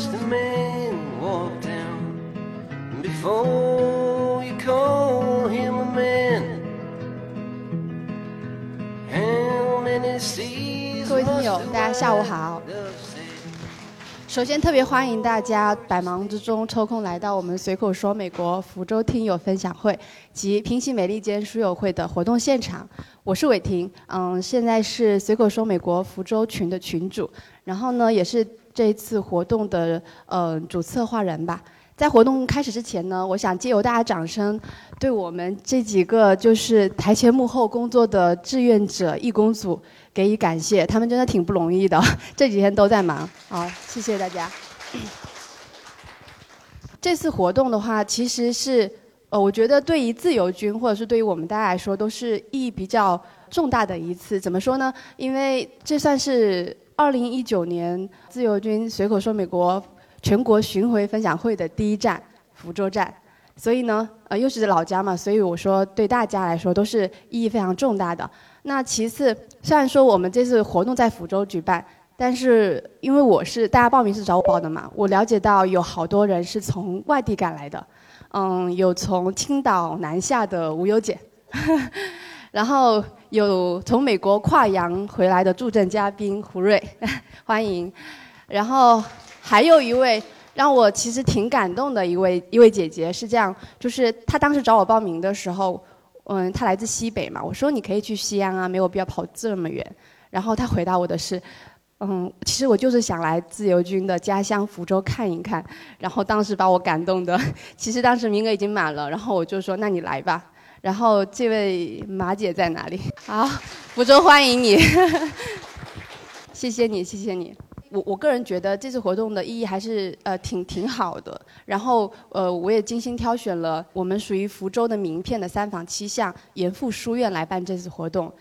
watched a man walk down. Before you call him a man, 各位听友大家下午好。首先特别欢迎大家百忙之中抽空来到我们随口说美国福州听友分享会及平行美利坚书友会的活动现场。我是伟霆，嗯，现在是随口说美国福州群的群主，然后呢，也是这一次活动的呃主策划人吧。在活动开始之前呢，我想借由大家掌声，对我们这几个就是台前幕后工作的志愿者义工组给予感谢，他们真的挺不容易的，这几天都在忙。好，谢谢大家。这次活动的话，其实是呃，我觉得对于自由军或者是对于我们大家来说，都是意义比较重大的一次。怎么说呢？因为这算是二零一九年自由军随口说美国全国巡回分享会的第一站福州站。所以呢，呃，又是老家嘛，所以我说对大家来说都是意义非常重大的。那其次，虽然说我们这次活动在福州举办，但是因为我是大家报名是找我报的嘛，我了解到有好多人是从外地赶来的，嗯，有从青岛南下的吴优姐，然后有从美国跨洋回来的助阵嘉宾胡瑞，欢迎，然后还有一位让我其实挺感动的一位一位姐姐是这样，就是她当时找我报名的时候，嗯，她来自西北嘛，我说你可以去西安啊，没有必要跑这么远，然后她回答我的是。嗯，其实我就是想来自由军的家乡福州看一看，然后当时把我感动的，其实当时名额已经满了，然后我就说那你来吧。然后这位马姐在哪里？好，福州欢迎你，谢谢你，谢谢你。我我个人觉得这次活动的意义还是呃挺挺好的，然后呃我也精心挑选了我们属于福州的名片的三坊七巷严复书院来办这次活动，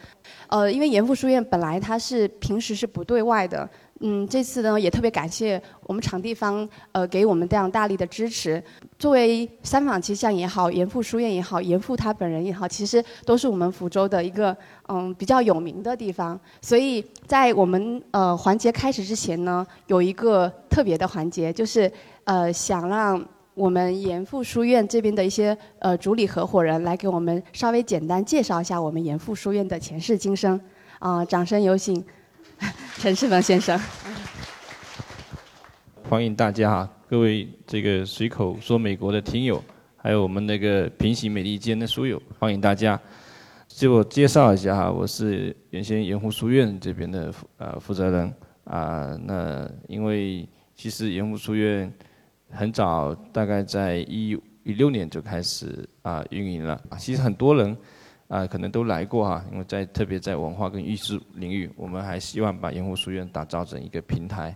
呃因为严复书院本来它是平时是不对外的，嗯这次呢也特别感谢我们场地方呃给我们这样大力的支持，作为三坊七巷也好，严复书院也好，严复他本人也好，其实都是我们福州的一个嗯比较有名的地方，所以在我们呃环节开始之前呢，有一个特别的环节，就是呃想让我们严复书院这边的一些呃主理合伙人来给我们稍微简单介绍一下我们严复书院的前世今生，啊、掌声有请 陈世鹏先生。欢迎大家哈，各位这个随口说美国的听友，还有我们那个平行美利坚的书友，欢迎大家。自我介绍一下哈，我是原先盐湖书院这边的负呃负责人啊、那因为其实盐湖书院很早，大概在一一六年就开始啊、运营了。其实很多人啊、可能都来过哈，因为在特别在文化跟艺术领域，我们还希望把盐湖书院打造成一个平台。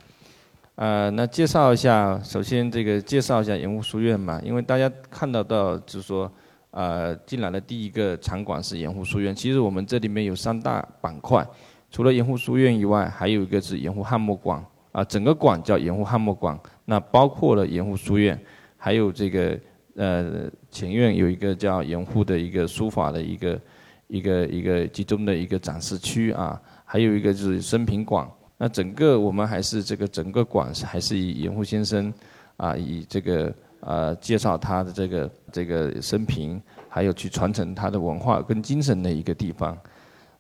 呃，那介绍一下，首先这个介绍一下盐湖书院嘛，因为大家看得到，就是说，呃，进来的第一个场馆是盐湖书院。其实我们这里面有三大板块，除了盐湖书院以外，还有一个是盐湖汉墨馆啊、整个馆叫盐湖汉墨馆，那包括了盐湖书院，还有这个呃前院有一个叫盐湖的一个书法的一个一个一个集中的一个展示区啊，还有一个就是生平馆。那整个我们还是这个整个馆是还是以严复先生啊，以这个呃介绍他的这个这个生平，还有去传承他的文化跟精神的一个地方。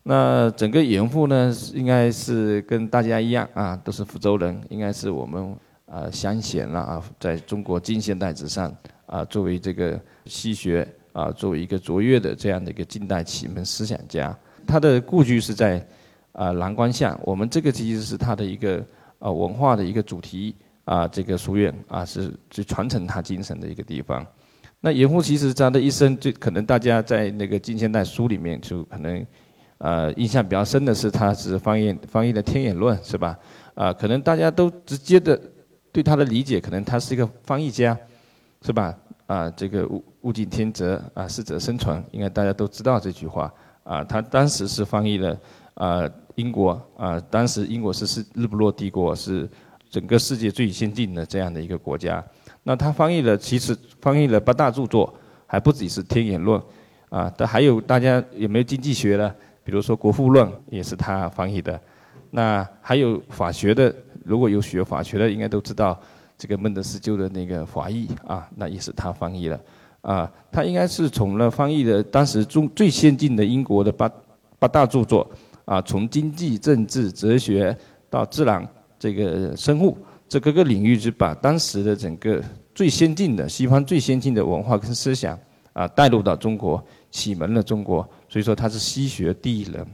那整个严复呢，应该是跟大家一样啊，都是福州人，应该是我们啊乡贤了啊，在中国近现代史上啊，作为这个西学啊，作为一个卓越的这样的一个近代启蒙思想家，他的故居是在。啊，蓝光巷，我们这个其实是他的一个啊文化的一个主题啊，这个书院啊是去传承他精神的一个地方。那严复其实他的一生，最可能大家在那个近现代书里面就可能呃印象比较深的是，他是翻译翻译的《天演论》，是吧？啊，可能大家都直接的对他的理解，可能他是一个翻译家，是吧？啊，这个物物竞天择啊，适者生存，应该大家都知道这句话啊。他当时是翻译了啊。英国啊，当时英国是是日不落帝国，是整个世界最先进的这样的一个国家。那他翻译了，其实翻译了八大著作，还不只是《天演论》啊，但还有大家有没有经济学的？比如说《国富论》也是他翻译的。那还有法学的，如果有学法学的，应该都知道这个孟德斯鸠的那个华译啊，那也是他翻译了啊。他应该是从了翻译的当时中最先进的英国的八八大著作啊，从经济、政治、哲学到自然这个生物这各个领域，就把当时的整个最先进的西方最先进的文化跟思想啊带入到中国，启蒙了中国。所以说他是西学第一人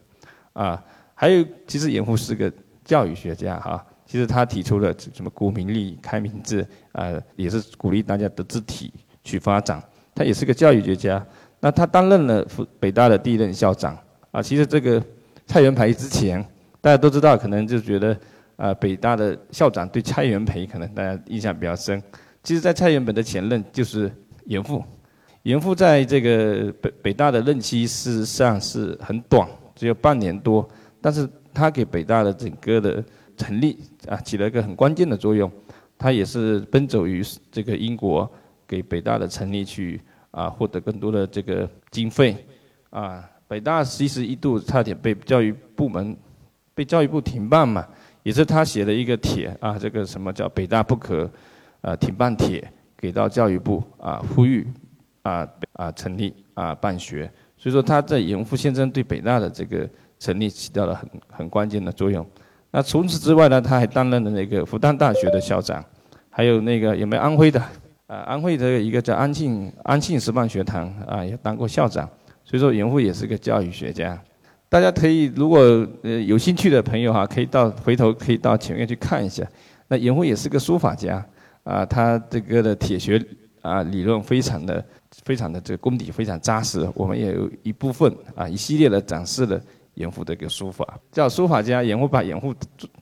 啊。还有，其实严复是个教育学家哈。其实他提出了什么国民力、开明制啊，也是鼓励大家的字体去发展。他也是个教育学家。那他担任了北大的第一任校长啊。其实这个蔡元培之前，大家都知道，可能就觉得啊，北大的校长对蔡元培可能大家印象比较深。其实，在蔡元培的前任就是严复。严复在这个北北大的任期事实上是很短，只有半年多，但是他给北大的整个的。成立啊，起了一个很关键的作用。他也是奔走于这个英国，给北大的成立去啊，获得更多的这个经费啊。北大其实一度差点被教育部门被教育部停办嘛，也是他写了一个帖啊，这个什么叫北大不可啊停办帖，给到教育部啊，呼吁啊啊成立啊办学。所以说他在严复先生对北大的这个成立起到了很很关键的作用。那除此之外呢，他还担任了那个复旦大学的校长，还有那个有没有安徽的？啊，安徽的一个叫安庆安庆师范学堂啊，也当过校长。所以说严复也是个教育学家。大家可以如果呃有兴趣的朋友哈，可以到回头可以到前面去看一下。那严复也是个书法家啊，他这个的铁学啊理论非常的非常的这个功底非常扎实。我们也有一部分啊一系列的展示了。严复的一个书法，叫书法家。严复把严复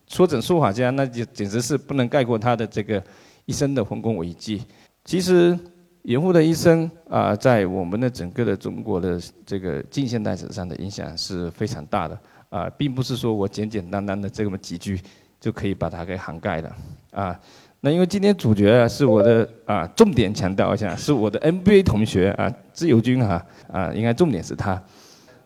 说成书法家，那就简直是不能概括他的这个一生的丰功伟绩。其实，严复的一生啊，在我们的整个的中国的这个近现代史上的影响是非常大的啊，并不是说我简简单单的这么几句就可以把它给涵盖了啊。那因为今天主角啊是我的啊，重点强调一下，是我的 NBA 同学啊，自由军哈啊，应该重点是他。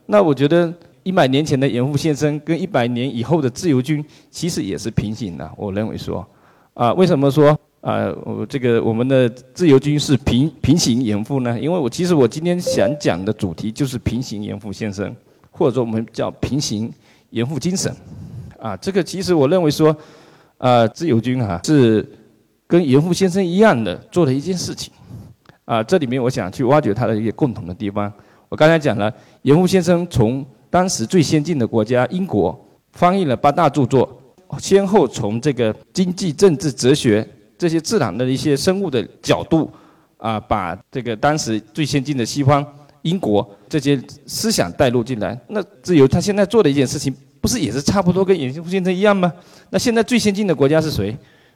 那我觉得。一百年前的严复先生跟一百年以后的自由军其实也是平行的，我认为说，啊，为什么说啊，我这个我们的自由军是平平行严复呢？因为我其实我今天想讲的主题就是平行严复先生，或者说我们叫平行严复精神，啊，这个其实我认为说，啊，自由军哈是跟严复先生一样的做了一件事情，啊，这里面我想去挖掘他的一些共同的地方。我刚才讲了，严复先生从当时最先进的国家英国翻译了八大著作，先后从这个经济、政治、哲学这些自然的一些生物的角度，啊，把这个当时最先进的西方英国这些思想带入进来。那自由他现在做的一件事情，不是也是差不多跟严复先生一样吗？那现在最先进的国家是谁？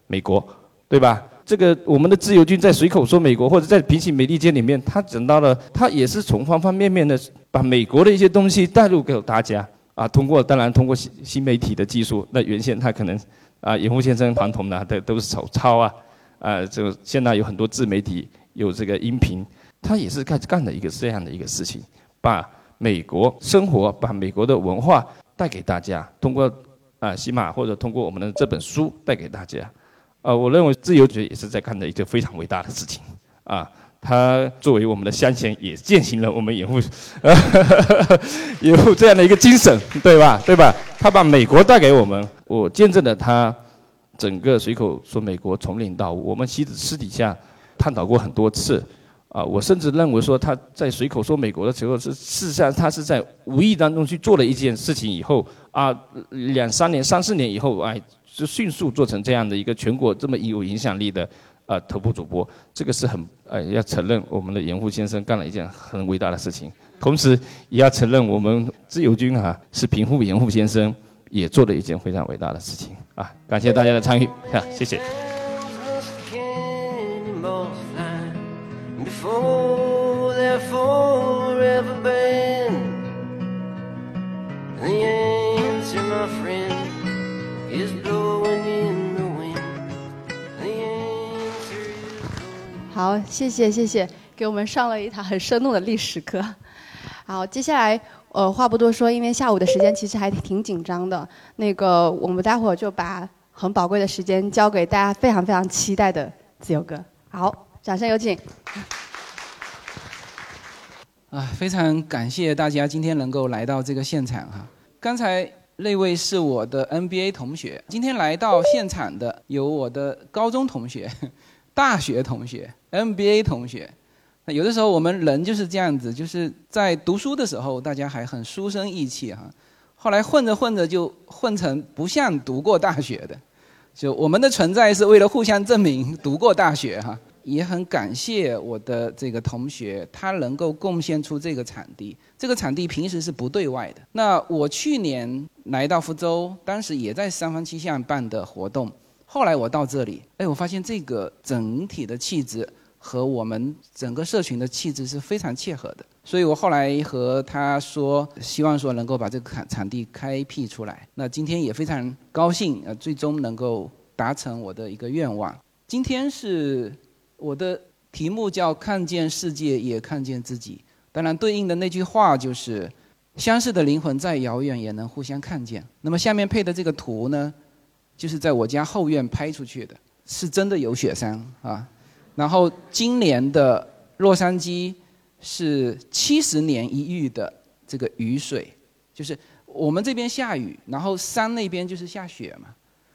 美国，对吧？这个我们的自由军在随口说美国，或者在平行美利坚里面，他讲到了，他也是从方方面面的把美国的一些东西带入给大家啊。通过当然通过新新媒体的技术，那原先他可能啊，严复先生传统的的都是手抄啊，啊，就现在有很多自媒体有这个音频，他也是干干的一个这样的一个事情，把美国生活、把美国的文化带给大家，通过啊喜马或者通过我们的这本书带给大家。啊，我认为自由主义也是在干的一个非常伟大的事情啊。他作为我们的乡贤，也践行了我们严复，严复这样的一个精神，对吧？对吧？他把美国带给我们，我见证了他整个随口说美国从零到五我们其实私底下探讨过很多次啊。我甚至认为说他在随口说美国的时候，是事实上他是在无意当中去做了一件事情以后啊，两三年、三四年以后，哎。就迅速做成这样的一个全国这么有影响力的呃头部主播，这个是很呃要承认我们的严复先生干了一件很伟大的事情，同时也要承认我们自由军哈是平复严复先生也做了一件非常伟大的事情啊！感谢大家的参与，哈，谢谢。好，谢谢谢谢，给我们上了一堂很生动的历史课。好，接下来呃话不多说，因为下午的时间其实还挺紧张的。那个我们待会儿就把很宝贵的时间交给大家非常非常期待的自由哥。好，掌声有请。啊，非常感谢大家今天能够来到这个现场哈。刚才那位是我的 NBA 同学，今天来到现场的有我的高中同学、大学同学、NBA 同学。那有的时候我们人就是这样子，就是在读书的时候大家还很书生意气哈，后来混着混着就混成不像读过大学的。就我们的存在是为了互相证明读过大学哈。也很感谢我的这个同学，他能够贡献出这个场地。这个场地平时是不对外的。那我去年来到福州，当时也在三坊七巷办的活动。后来我到这里，哎，我发现这个整体的气质和我们整个社群的气质是非常切合的。所以我后来和他说，希望说能够把这个场场地开辟出来。那今天也非常高兴，呃，最终能够达成我的一个愿望。今天是。我的题目叫“看见世界，也看见自己”。当然，对应的那句话就是“相似的灵魂再遥远，也能互相看见”。那么下面配的这个图呢，就是在我家后院拍出去的，是真的有雪山啊。然后今年的洛杉矶是七十年一遇的这个雨水，就是我们这边下雨，然后山那边就是下雪嘛。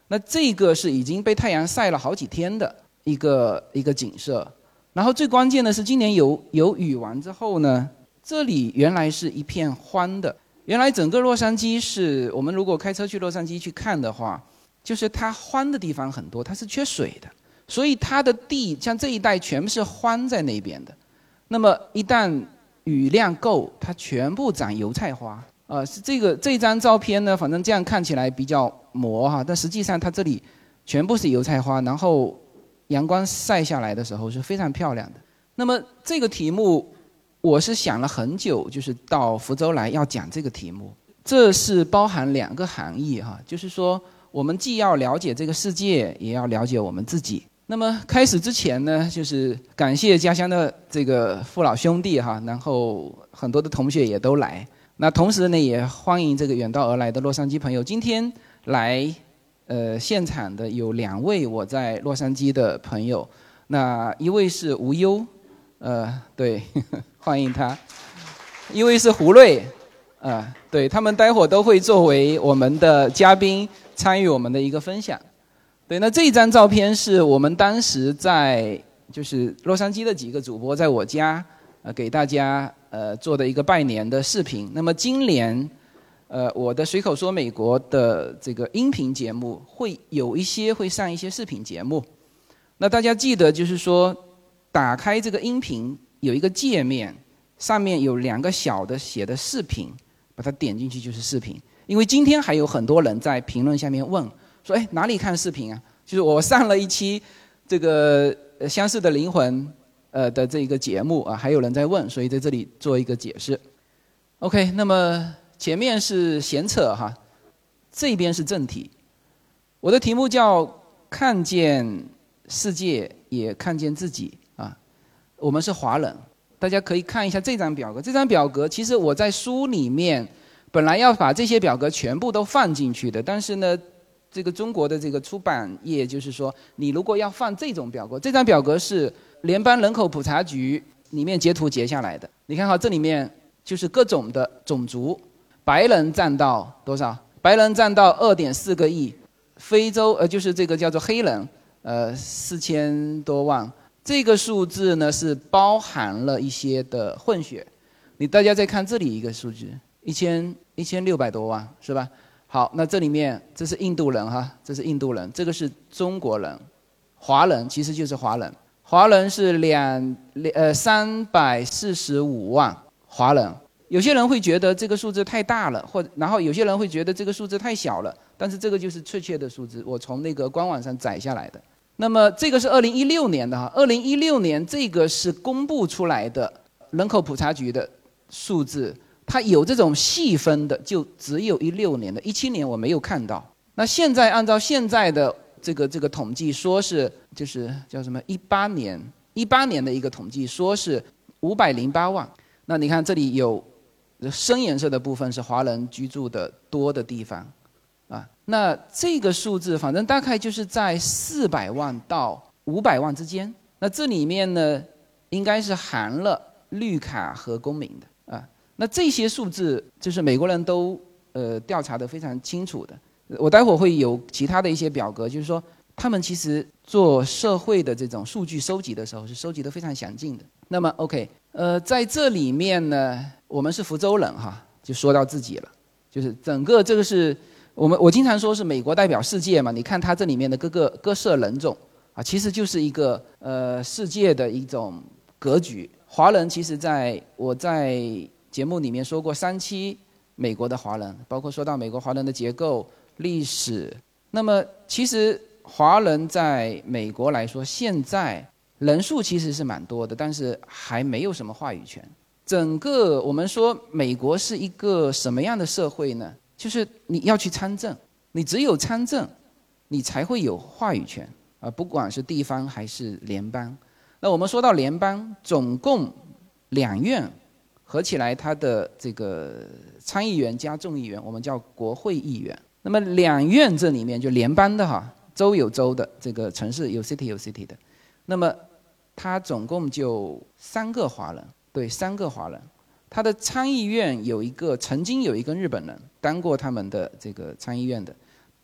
那这个是已经被太阳晒了好几天的。一个一个景色，然后最关键的是，今年有有雨完之后呢，这里原来是一片荒的。原来整个洛杉矶是我们如果开车去洛杉矶去看的话，就是它荒的地方很多，它是缺水的，所以它的地像这一带全部是荒在那边的。那么一旦雨量够，它全部长油菜花。呃，是这个这张照片呢，反正这样看起来比较磨哈，但实际上它这里全部是油菜花，然后。阳光晒下来的时候是非常漂亮的。那么这个题目，我是想了很久，就是到福州来要讲这个题目。这是包含两个含义哈，就是说我们既要了解这个世界，也要了解我们自己。那么开始之前呢，就是感谢家乡的这个父老兄弟哈，然后很多的同学也都来。那同时呢，也欢迎这个远道而来的洛杉矶朋友今天来。呃，现场的有两位我在洛杉矶的朋友，那一位是无忧，呃，对，欢迎他；一位是胡瑞，呃，对他们待会儿都会作为我们的嘉宾参与我们的一个分享。对，那这一张照片是我们当时在就是洛杉矶的几个主播在我家呃给大家呃做的一个拜年的视频。那么今年。呃，我的随口说美国的这个音频节目会有一些会上一些视频节目，那大家记得就是说，打开这个音频有一个界面，上面有两个小的写的视频，把它点进去就是视频。因为今天还有很多人在评论下面问说，哎，哪里看视频啊？就是我上了一期这个相似的灵魂呃的这个节目啊，还有人在问，所以在这里做一个解释。OK，那么。前面是闲扯哈，这边是正题。我的题目叫“看见世界，也看见自己”啊。我们是华人，大家可以看一下这张表格。这张表格其实我在书里面本来要把这些表格全部都放进去的，但是呢，这个中国的这个出版业就是说，你如果要放这种表格，这张表格是联邦人口普查局里面截图截下来的。你看哈，这里面就是各种的种族。白人占到多少？白人占到二点四个亿，非洲呃就是这个叫做黑人，呃四千多万。这个数字呢是包含了一些的混血。你大家再看这里一个数据，一千一千六百多万是吧？好，那这里面这是印度人哈，这是印度人，这个是中国人，华人其实就是华人，华人是两两呃三百四十五万华人。有些人会觉得这个数字太大了，或然后有些人会觉得这个数字太小了，但是这个就是确切的数字，我从那个官网上载下来的。那么这个是二零一六年的哈，二零一六年这个是公布出来的人口普查局的数字，它有这种细分的，就只有一六年的，一七年我没有看到。那现在按照现在的这个这个统计，说是就是叫什么一八年一八年的一个统计，说是五百零八万。那你看这里有。深颜色的部分是华人居住的多的地方，啊。那这个数字反正大概就是在四百万到五百万之间。那这里面呢，应该是含了绿卡和公民的。那这些数字就是美国人都呃调查的非常清楚的。我待会儿会有其他的一些表格，就是说他们其实做社会的这种数据收集的时候是收集的非常详尽的。那么 OK，呃，在这里面呢，我们是福州人哈，就说到自己了，就是整个这个是我们我经常说是美国代表世界嘛，你看它这里面的各个各色人种啊，其实就是一个呃世界的一种格局。华人其实在我在节目里面说过三期美国的华人，包括说到美国华人的结构。历史，那么其实华人在美国来说，现在人数其实是蛮多的，但是还没有什么话语权。整个我们说美国是一个什么样的社会呢？就是你要去参政，你只有参政，你才会有话语权啊，不管是地方还是联邦。那我们说到联邦，总共两院合起来，它的这个参议员加众议员，我们叫国会议员。那么两院这里面就联邦的哈，州有州的，这个城市有 city 有 city 的，那么它总共就三个华人，对，三个华人。他的参议院有一个曾经有一个日本人当过他们的这个参议院的，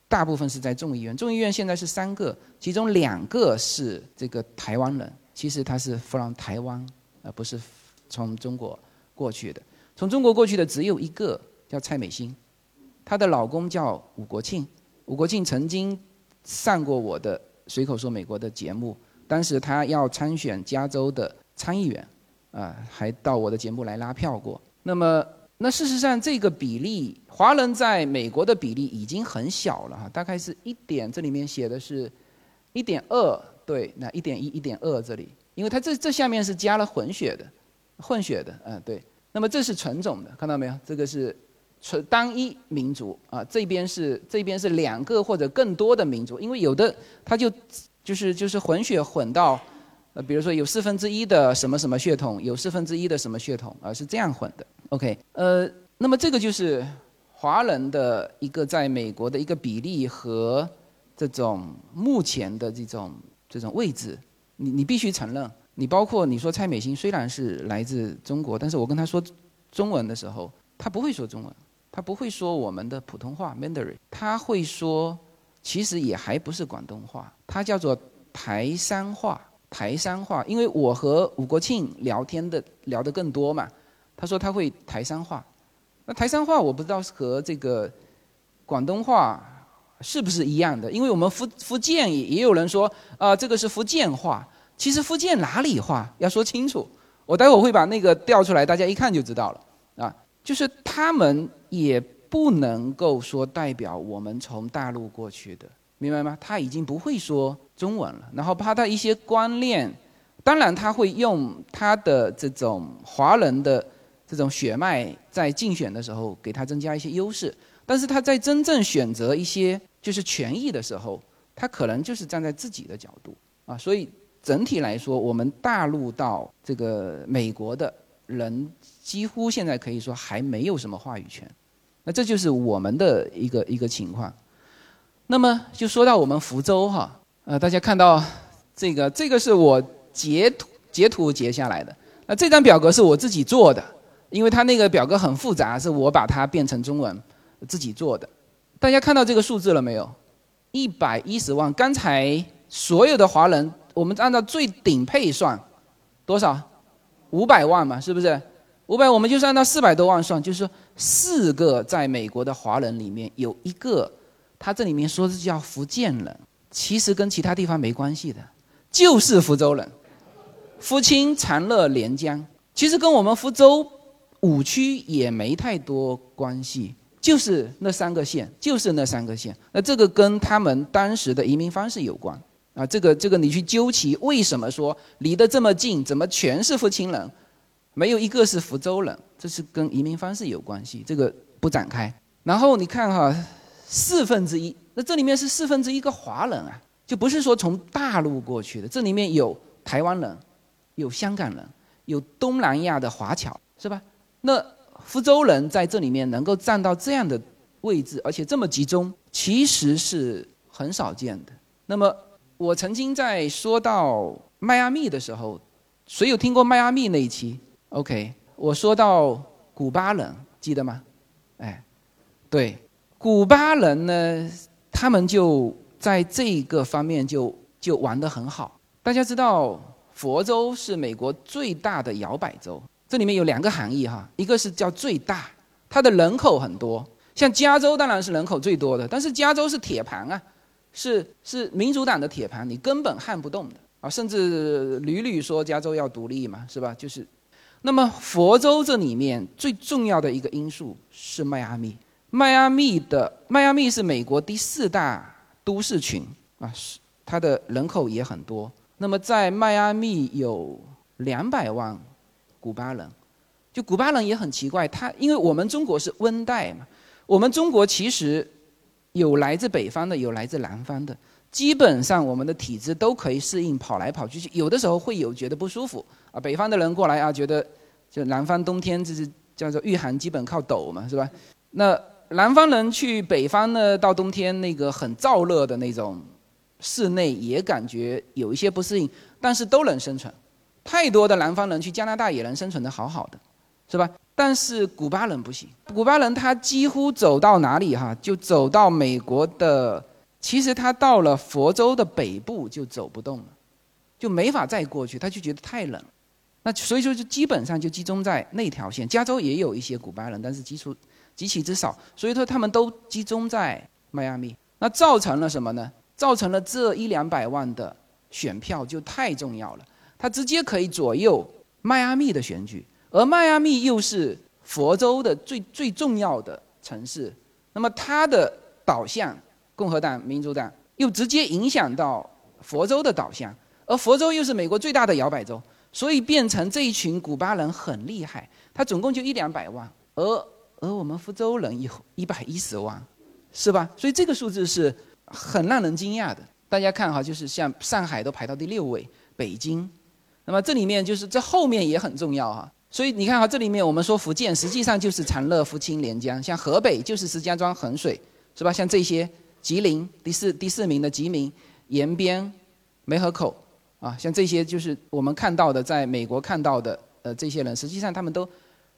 大部分是在众议院，众议院现在是三个，其中两个是这个台湾人，其实他是 from 台湾，而不是从中国过去的，从中国过去的只有一个叫蔡美欣。她的老公叫武国庆，武国庆曾经上过我的《随口说美国》的节目，当时他要参选加州的参议员，啊，还到我的节目来拉票过。那么，那事实上这个比例，华人在美国的比例已经很小了哈，大概是一点，这里面写的是一点二，对，那一点一、一点二这里，因为它这这下面是加了混血的，混血的，嗯，对。那么这是纯种的，看到没有？这个是。纯单一民族啊，这边是这边是两个或者更多的民族，因为有的他就就是就是混血混到，呃，比如说有四分之一的什么什么血统，有四分之一的什么血统啊，是这样混的。OK，呃，那么这个就是华人的一个在美国的一个比例和这种目前的这种这种位置，你你必须承认，你包括你说蔡美欣虽然是来自中国，但是我跟他说中文的时候，他不会说中文。他不会说我们的普通话 Mandarin，他会说，其实也还不是广东话，它叫做台山话。台山话，因为我和武国庆聊天的聊得更多嘛，他说他会台山话。那台山话我不知道是和这个广东话是不是一样的，因为我们福福建也也有人说啊，这个是福建话。其实福建哪里话要说清楚，我待会儿会把那个调出来，大家一看就知道了啊。就是他们也不能够说代表我们从大陆过去的，明白吗？他已经不会说中文了，然后怕他一些观念，当然他会用他的这种华人的这种血脉在竞选的时候给他增加一些优势，但是他在真正选择一些就是权益的时候，他可能就是站在自己的角度啊。所以整体来说，我们大陆到这个美国的人。几乎现在可以说还没有什么话语权，那这就是我们的一个一个情况。那么就说到我们福州哈，呃，大家看到这个，这个是我截图截图截下来的。那这张表格是我自己做的，因为它那个表格很复杂，是我把它变成中文自己做的。大家看到这个数字了没有？一百一十万。刚才所有的华人，我们按照最顶配算多少？五百万嘛，是不是？五百，我们就是按照四百多万算，就是说四个在美国的华人里面有一个，他这里面说是叫福建人，其实跟其他地方没关系的，就是福州人，福清长乐连江，其实跟我们福州五区也没太多关系，就是那三个县，就是那三个县，那这个跟他们当时的移民方式有关啊，这个这个你去究其为什么说离得这么近，怎么全是福清人？没有一个是福州人，这是跟移民方式有关系，这个不展开。然后你看哈，四分之一，那这里面是四分之一个华人啊，就不是说从大陆过去的，这里面有台湾人，有香港人，有东南亚的华侨，是吧？那福州人在这里面能够占到这样的位置，而且这么集中，其实是很少见的。那么我曾经在说到迈阿密的时候，谁有听过迈阿密那一期？OK，我说到古巴人，记得吗？哎，对，古巴人呢，他们就在这个方面就就玩得很好。大家知道，佛州是美国最大的摇摆州，这里面有两个含义哈，一个是叫最大，它的人口很多。像加州当然是人口最多的，但是加州是铁盘啊，是是民主党的铁盘，你根本撼不动的啊！甚至屡屡说加州要独立嘛，是吧？就是，那么佛州这里面最重要的一个因素是迈阿密，迈阿密的迈阿密是美国第四大都市群啊，是它的人口也很多。那么在迈阿密有两百万古巴人，就古巴人也很奇怪，他因为我们中国是温带嘛。我们中国其实有来自北方的，有来自南方的，基本上我们的体质都可以适应跑来跑去。有的时候会有觉得不舒服啊，北方的人过来啊，觉得就南方冬天就是叫做御寒，基本靠抖嘛，是吧？那南方人去北方呢，到冬天那个很燥热的那种室内也感觉有一些不适应，但是都能生存。太多的南方人去加拿大也能生存的好好的，是吧？但是古巴人不行，古巴人他几乎走到哪里哈，就走到美国的，其实他到了佛州的北部就走不动了，就没法再过去，他就觉得太冷，那所以说就基本上就集中在那条线。加州也有一些古巴人，但是基础极其之少，所以说他们都集中在迈阿密，那造成了什么呢？造成了这一两百万的选票就太重要了，它直接可以左右迈阿密的选举。而迈阿密又是佛州的最最重要的城市，那么它的导向，共和党、民主党又直接影响到佛州的导向，而佛州又是美国最大的摇摆州，所以变成这一群古巴人很厉害，他总共就一两百万，而而我们福州人有一百一十万，是吧？所以这个数字是很让人惊讶的。大家看哈，就是像上海都排到第六位，北京，那么这里面就是这后面也很重要哈。所以你看哈，这里面我们说福建实际上就是长乐、福清、连江，像河北就是石家庄、衡水，是吧？像这些吉林第四第四名的吉林、延边、梅河口，啊，像这些就是我们看到的，在美国看到的，呃，这些人实际上他们都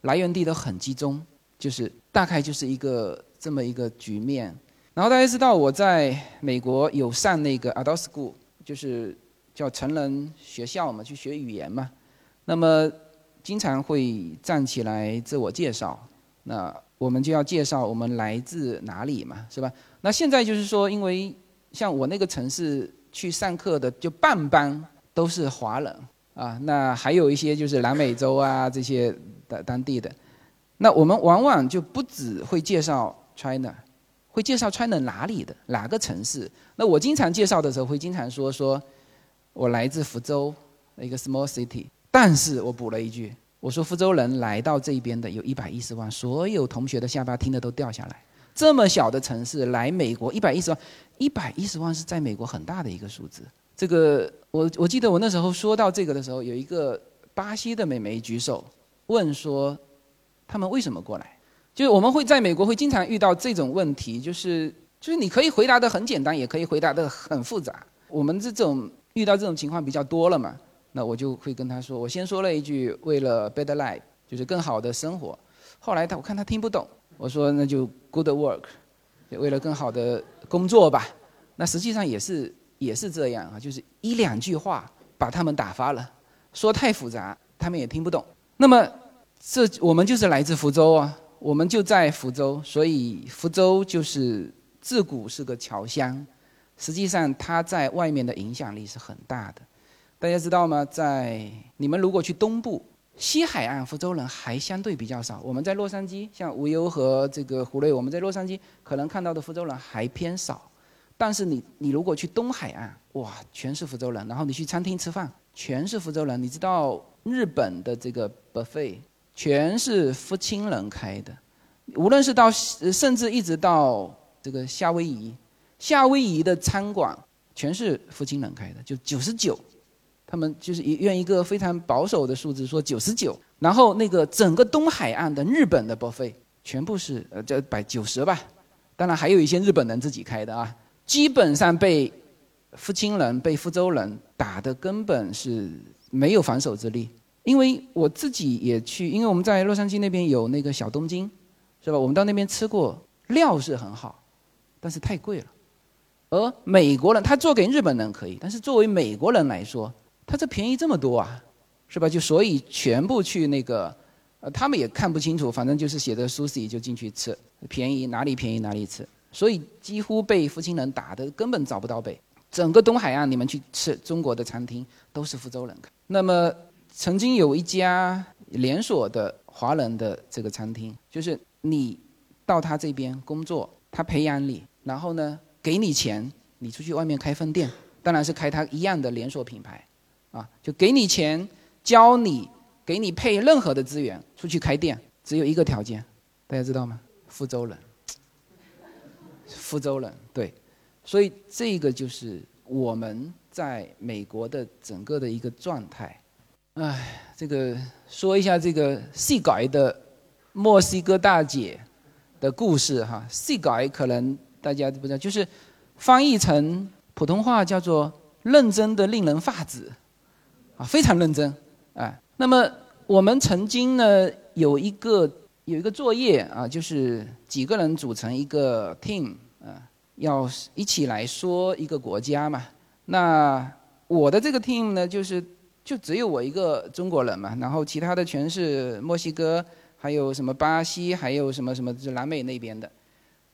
来源地都很集中，就是大概就是一个这么一个局面。然后大家知道我在美国有上那个 adult school，就是叫成人学校嘛，去学语言嘛，那么。经常会站起来自我介绍，那我们就要介绍我们来自哪里嘛，是吧？那现在就是说，因为像我那个城市去上课的，就半班都是华人啊，那还有一些就是南美洲啊这些的当地的，那我们往往就不只会介绍 China，会介绍 China 哪里的哪个城市。那我经常介绍的时候，会经常说说，我来自福州一个 small city。但是我补了一句，我说福州人来到这边的有一百一十万，所有同学的下巴听的都掉下来。这么小的城市来美国一百一十万，一百一十万是在美国很大的一个数字。这个我我记得我那时候说到这个的时候，有一个巴西的美眉举手问说，他们为什么过来？就是我们会在美国会经常遇到这种问题，就是就是你可以回答的很简单，也可以回答的很复杂。我们这种遇到这种情况比较多了嘛。那我就会跟他说，我先说了一句为了 better life，就是更好的生活。后来他我看他听不懂，我说那就 good work，为了更好的工作吧。那实际上也是也是这样啊，就是一两句话把他们打发了，说太复杂他们也听不懂。那么这我们就是来自福州啊，我们就在福州，所以福州就是自古是个侨乡，实际上它在外面的影响力是很大的。大家知道吗？在你们如果去东部西海岸，福州人还相对比较少。我们在洛杉矶，像无忧和这个胡瑞，我们在洛杉矶可能看到的福州人还偏少。但是你你如果去东海岸，哇，全是福州人。然后你去餐厅吃饭，全是福州人。你知道日本的这个 buffet 全是福清人开的，无论是到甚至一直到这个夏威夷，夏威夷的餐馆全是福清人开的，就九十九。他们就是用一个非常保守的数字说九十九，然后那个整个东海岸的日本的 buffet 全部是呃这百九十吧，当然还有一些日本人自己开的啊，基本上被福清人、被福州人打的根本是没有防守之力。因为我自己也去，因为我们在洛杉矶那边有那个小东京，是吧？我们到那边吃过，料是很好，但是太贵了。而美国人他做给日本人可以，但是作为美国人来说，他这便宜这么多啊，是吧？就所以全部去那个，呃，他们也看不清楚，反正就是写着 sushi 就进去吃，便宜哪里便宜哪里吃，所以几乎被福清人打的根本找不到北。整个东海岸你们去吃中国的餐厅都是福州人开。那么曾经有一家连锁的华人的这个餐厅，就是你到他这边工作，他培养你，然后呢？给你钱，你出去外面开分店，当然是开他一样的连锁品牌，啊，就给你钱，教你，给你配任何的资源，出去开店，只有一个条件，大家知道吗？福州人，福州人，对，所以这个就是我们在美国的整个的一个状态。哎，这个说一下这个细改的墨西哥大姐的故事哈，细改可能。大家不知道，就是翻译成普通话叫做“认真的令人发指”，啊，非常认真，哎。那么我们曾经呢有一个有一个作业啊，就是几个人组成一个 team 啊，要一起来说一个国家嘛。那我的这个 team 呢，就是就只有我一个中国人嘛，然后其他的全是墨西哥，还有什么巴西，还有什么什么就南美那边的，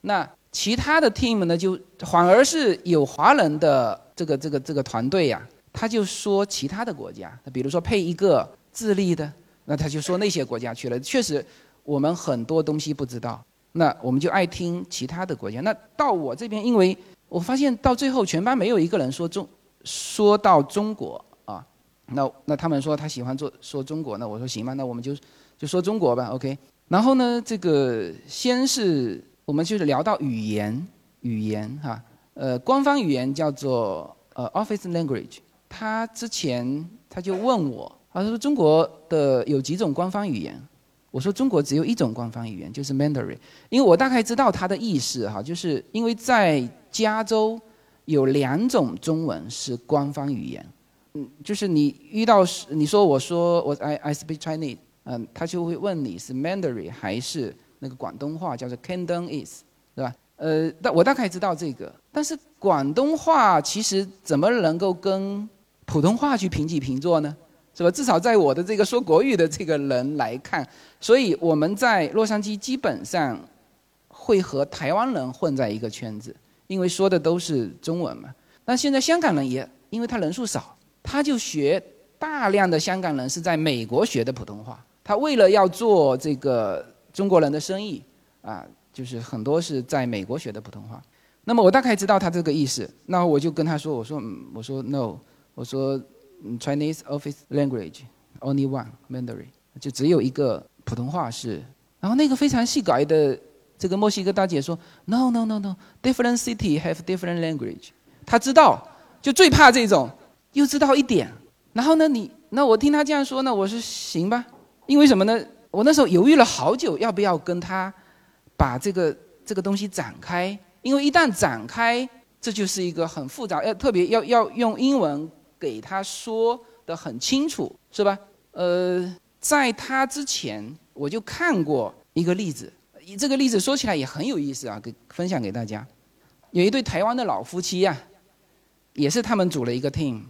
那。其他的 team 呢，就反而是有华人的这个这个这个团队呀，他就说其他的国家，比如说配一个智利的，那他就说那些国家去了。确实，我们很多东西不知道，那我们就爱听其他的国家。那到我这边，因为我发现到最后全班没有一个人说中，说到中国啊，那那他们说他喜欢做说中国，那我说行吧，那我们就就说中国吧，OK。然后呢，这个先是。我们就是聊到语言，语言哈，呃，官方语言叫做呃 Office Language。他之前他就问我，他说中国的有几种官方语言？我说中国只有一种官方语言，就是 Mandarin。因为我大概知道他的意思哈，就是因为在加州有两种中文是官方语言，嗯，就是你遇到你说我说我 I I speak Chinese，嗯，他就会问你是 Mandarin 还是。那个广东话叫做 Cantonese，是吧？呃，但我大概知道这个。但是广东话其实怎么能够跟普通话去平起平坐呢？是吧？至少在我的这个说国语的这个人来看，所以我们在洛杉矶基本上会和台湾人混在一个圈子，因为说的都是中文嘛。那现在香港人也，因为他人数少，他就学大量的香港人是在美国学的普通话。他为了要做这个。中国人的生意啊，就是很多是在美国学的普通话。那么我大概知道他这个意思，那我就跟他说：“我说，嗯我说 no，我说 Chinese office language only one Mandarin，就只有一个普通话是。”然后那个非常细改的这个墨西哥大姐说：“No no no no，different city have different language。”她知道，就最怕这种又知道一点。然后呢，你那我听她这样说呢，我说行吧，因为什么呢？我那时候犹豫了好久，要不要跟她把这个这个东西展开？因为一旦展开，这就是一个很复杂，要特别要要用英文给他说的很清楚，是吧？呃，在他之前我就看过一个例子，这个例子说起来也很有意思啊，给分享给大家。有一对台湾的老夫妻呀，也是他们组了一个 team，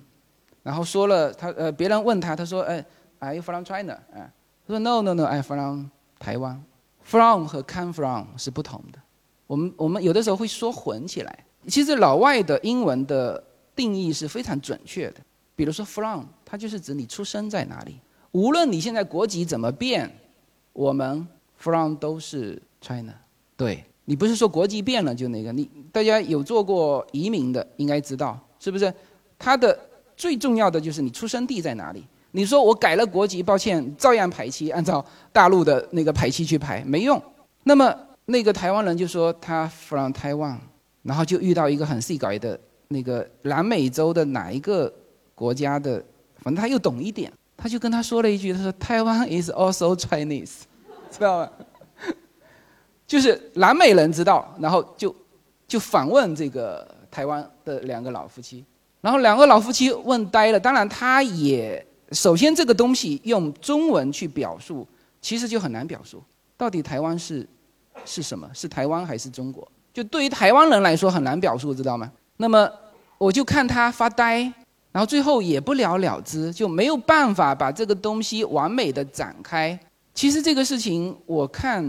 然后说了他呃，别人问他，他说哎，Are you from China？啊。他说 No No No，I from 台湾，from 和 come from 是不同的。我们我们有的时候会说混起来。其实老外的英文的定义是非常准确的。比如说 from，它就是指你出生在哪里。无论你现在国籍怎么变，我们 from 都是 China。对你不是说国籍变了就那个。你大家有做过移民的应该知道，是不是？它的最重要的就是你出生地在哪里。你说我改了国籍，抱歉，照样排期，按照大陆的那个排期去排，没用。那么那个台湾人就说他 from Taiwan，然后就遇到一个很细改的那个南美洲的哪一个国家的，反正他又懂一点，他就跟他说了一句，他说台湾 is also Chinese，知道吗？就是南美人知道，然后就就访问这个台湾的两个老夫妻，然后两个老夫妻问呆了。当然，他也首先这个东西用中文去表述，其实就很难表述。到底台湾是是什么？是台湾还是中国？就对于台湾人来说很难表述，知道吗？那么我就看他发呆，然后最后也不了了之，就没有办法把这个东西完美的展开。其实这个事情，我看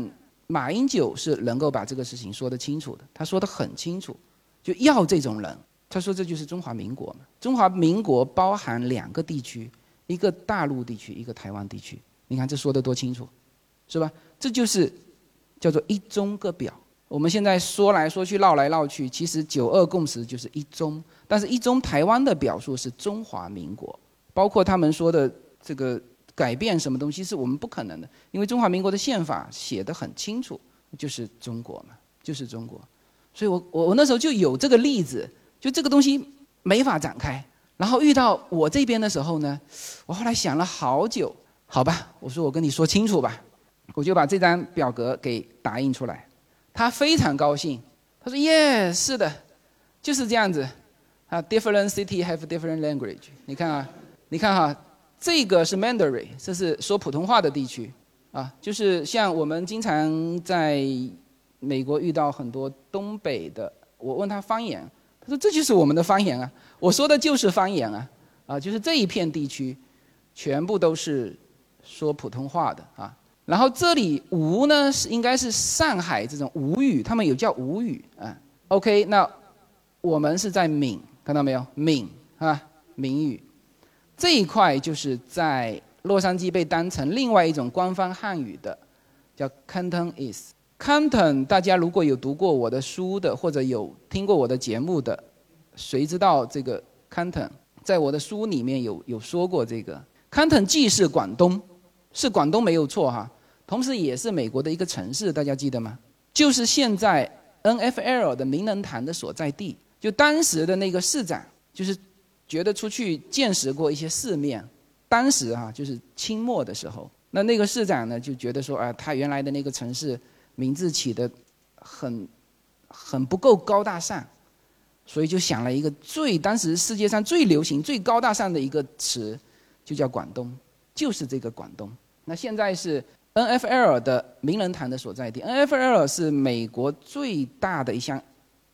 马英九是能够把这个事情说得清楚的，他说得很清楚，就要这种人。他说这就是中华民国嘛，中华民国包含两个地区，一个大陆地区，一个台湾地区。你看这说得多清楚，是吧？这就是叫做一中各表。我们现在说来说去绕来绕去，其实九二共识就是一中，但是一中台湾的表述是中华民国，包括他们说的这个改变什么东西是我们不可能的，因为中华民国的宪法写得很清楚，就是中国嘛，就是中国。所以我我我那时候就有这个例子，就这个东西没法展开。然后遇到我这边的时候呢，我后来想了好久，好吧，我说我跟你说清楚吧。我就把这张表格给打印出来，他非常高兴，他说耶是的，就是这样子。”啊，different city have different language。你看啊，你看哈，这个是 Mandarin，这是说普通话的地区，啊，就是像我们经常在美国遇到很多东北的，我问他方言，他说这就是我们的方言啊，我说的就是方言啊，啊，就是这一片地区，全部都是说普通话的啊。然后这里吴呢是应该是上海这种吴语，他们有叫吴语啊。OK，那我们是在闽，看到没有？闽啊，闽语这一块就是在洛杉矶被当成另外一种官方汉语的，叫 Cantonese。Canton，大家如果有读过我的书的，或者有听过我的节目的，谁知道这个 Canton？在我的书里面有有说过这个 Canton 既是广东，是广东没有错哈。同时也是美国的一个城市，大家记得吗？就是现在 NFL 的名人堂的所在地。就当时的那个市长，就是觉得出去见识过一些世面。当时啊，就是清末的时候，那那个市长呢，就觉得说，啊，他原来的那个城市名字起的很很不够高大上，所以就想了一个最当时世界上最流行、最高大上的一个词，就叫广东，就是这个广东。那现在是。N.F.L 的名人堂的所在地，N.F.L 是美国最大的一项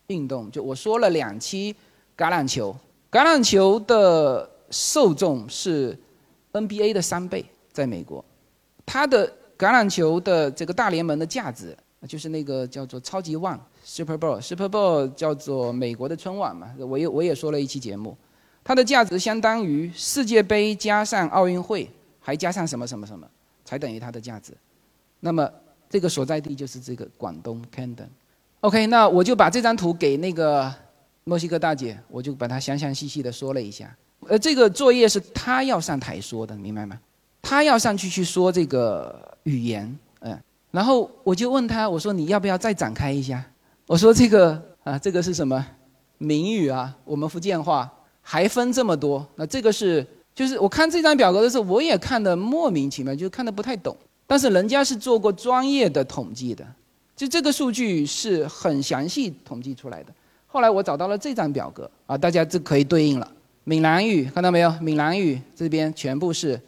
运动。就我说了两期橄榄球，橄榄球的受众是 N.B.A 的三倍，在美国，它的橄榄球的这个大联盟的价值，就是那个叫做超级旺 Super Bowl，Super Bowl 叫做美国的春晚嘛。我也我也说了一期节目，它的价值相当于世界杯加上奥运会，还加上什么什么什么。才等于它的价值，那么这个所在地就是这个广东 Canton。OK，那我就把这张图给那个墨西哥大姐，我就把它详详细细的说了一下。呃，这个作业是她要上台说的，明白吗？她要上去去说这个语言，嗯，然后我就问她，我说你要不要再展开一下？我说这个啊，这个是什么？闽语啊，我们福建话还分这么多，那这个是。就是我看这张表格的时候，我也看得莫名其妙，就看得不太懂。但是人家是做过专业的统计的，就这个数据是很详细统计出来的。后来我找到了这张表格啊，大家这可以对应了。闽南语看到没有？闽南语这边全部是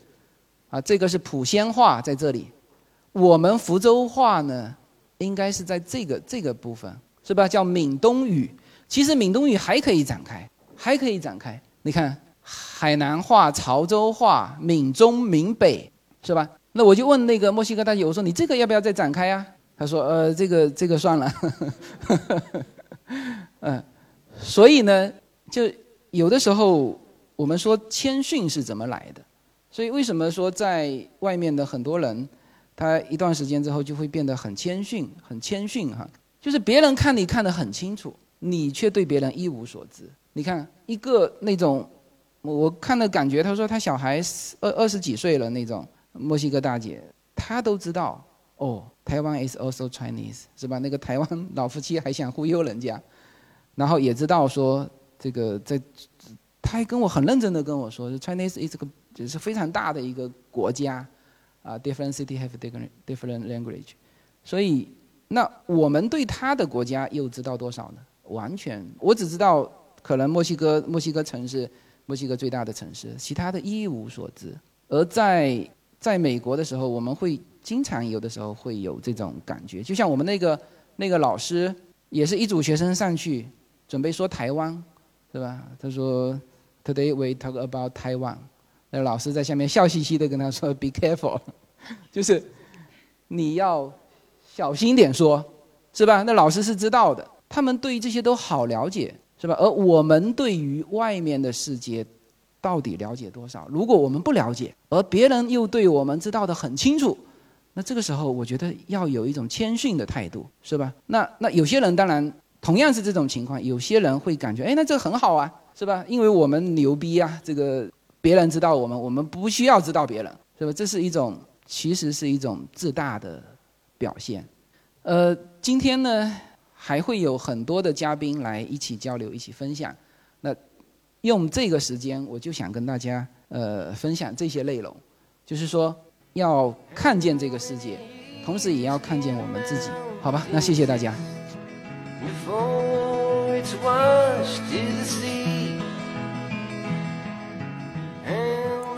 啊，这个是普仙话在这里。我们福州话呢，应该是在这个这个部分，是吧？叫闽东语。其实闽东语还可以展开，还可以展开。你看。海南话、潮州话、闽中、闽北，是吧？那我就问那个墨西哥大姐，我说你这个要不要再展开呀？他说，呃，这个这个算了。嗯，所以呢，就有的时候我们说谦逊是怎么来的？所以为什么说在外面的很多人，他一段时间之后就会变得很谦逊，很谦逊哈？就是别人看你看得很清楚，你却对别人一无所知。你看一个那种。我看的感觉，他说他小孩二二十几岁了那种墨西哥大姐，她都知道哦，台湾 is also Chinese 是吧？那个台湾老夫妻还想忽悠人家，然后也知道说这个在，他还跟我很认真的跟我说，Chinese is 个就是非常大的一个国家，啊，different city have different different language，所以那我们对他的国家又知道多少呢？完全，我只知道可能墨西哥，墨西哥城市，墨西哥最大的城市，其他的一无所知。而在在美国的时候，我们会经常有的时候会有这种感觉，就像我们那个那个老师，也是一组学生上去准备说台湾，是吧？他说，Today we talk about Taiwan。那老师在下面笑嘻嘻的跟他说，Be careful，就是你要小心点说，是吧？那老师是知道的，他们对于这些都好了解，是吧？而我们对于外面的世界到底了解多少？如果我们不了解，而别人又对我们知道的很清楚，那这个时候我觉得要有一种谦逊的态度，是吧？那那有些人当然同样是这种情况，有些人会感觉，哎，那这很好啊，是吧？因为我们牛逼啊，这个。别人知道我们，我们不需要知道别人，是吧？这是一种，其实是一种自大的表现。呃，今天呢，还会有很多的嘉宾来一起交流、一起分享。那用这个时间，我就想跟大家呃分享这些内容，就是说要看见这个世界，同时也要看见我们自己，好吧？那谢谢大家。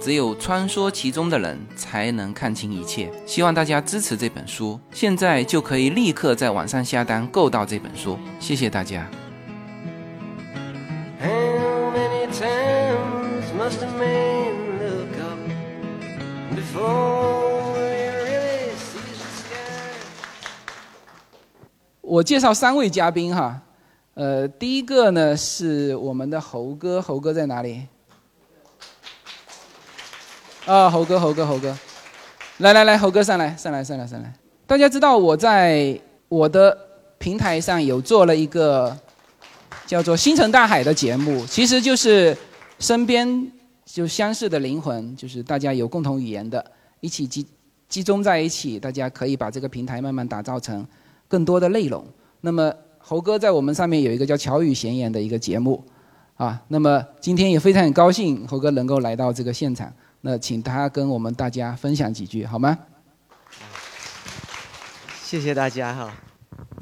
只有穿梭其中的人才能看清一切。希望大家支持这本书，现在就可以立刻在网上下单购到这本书。谢谢大家。我介绍三位嘉宾哈，呃，第一个呢是我们的猴哥，猴哥在哪里？啊，猴哥，猴哥，猴哥，来来来，猴哥上来，上来，上来，上来。大家知道我在我的平台上有做了一个叫做《星辰大海》的节目，其实就是身边就相似的灵魂，就是大家有共同语言的，一起集集中在一起，大家可以把这个平台慢慢打造成更多的内容。那么猴哥在我们上面有一个叫《巧语闲言》的一个节目，啊，那么今天也非常高兴猴哥能够来到这个现场。那请他跟我们大家分享几句好吗？谢谢大家哈。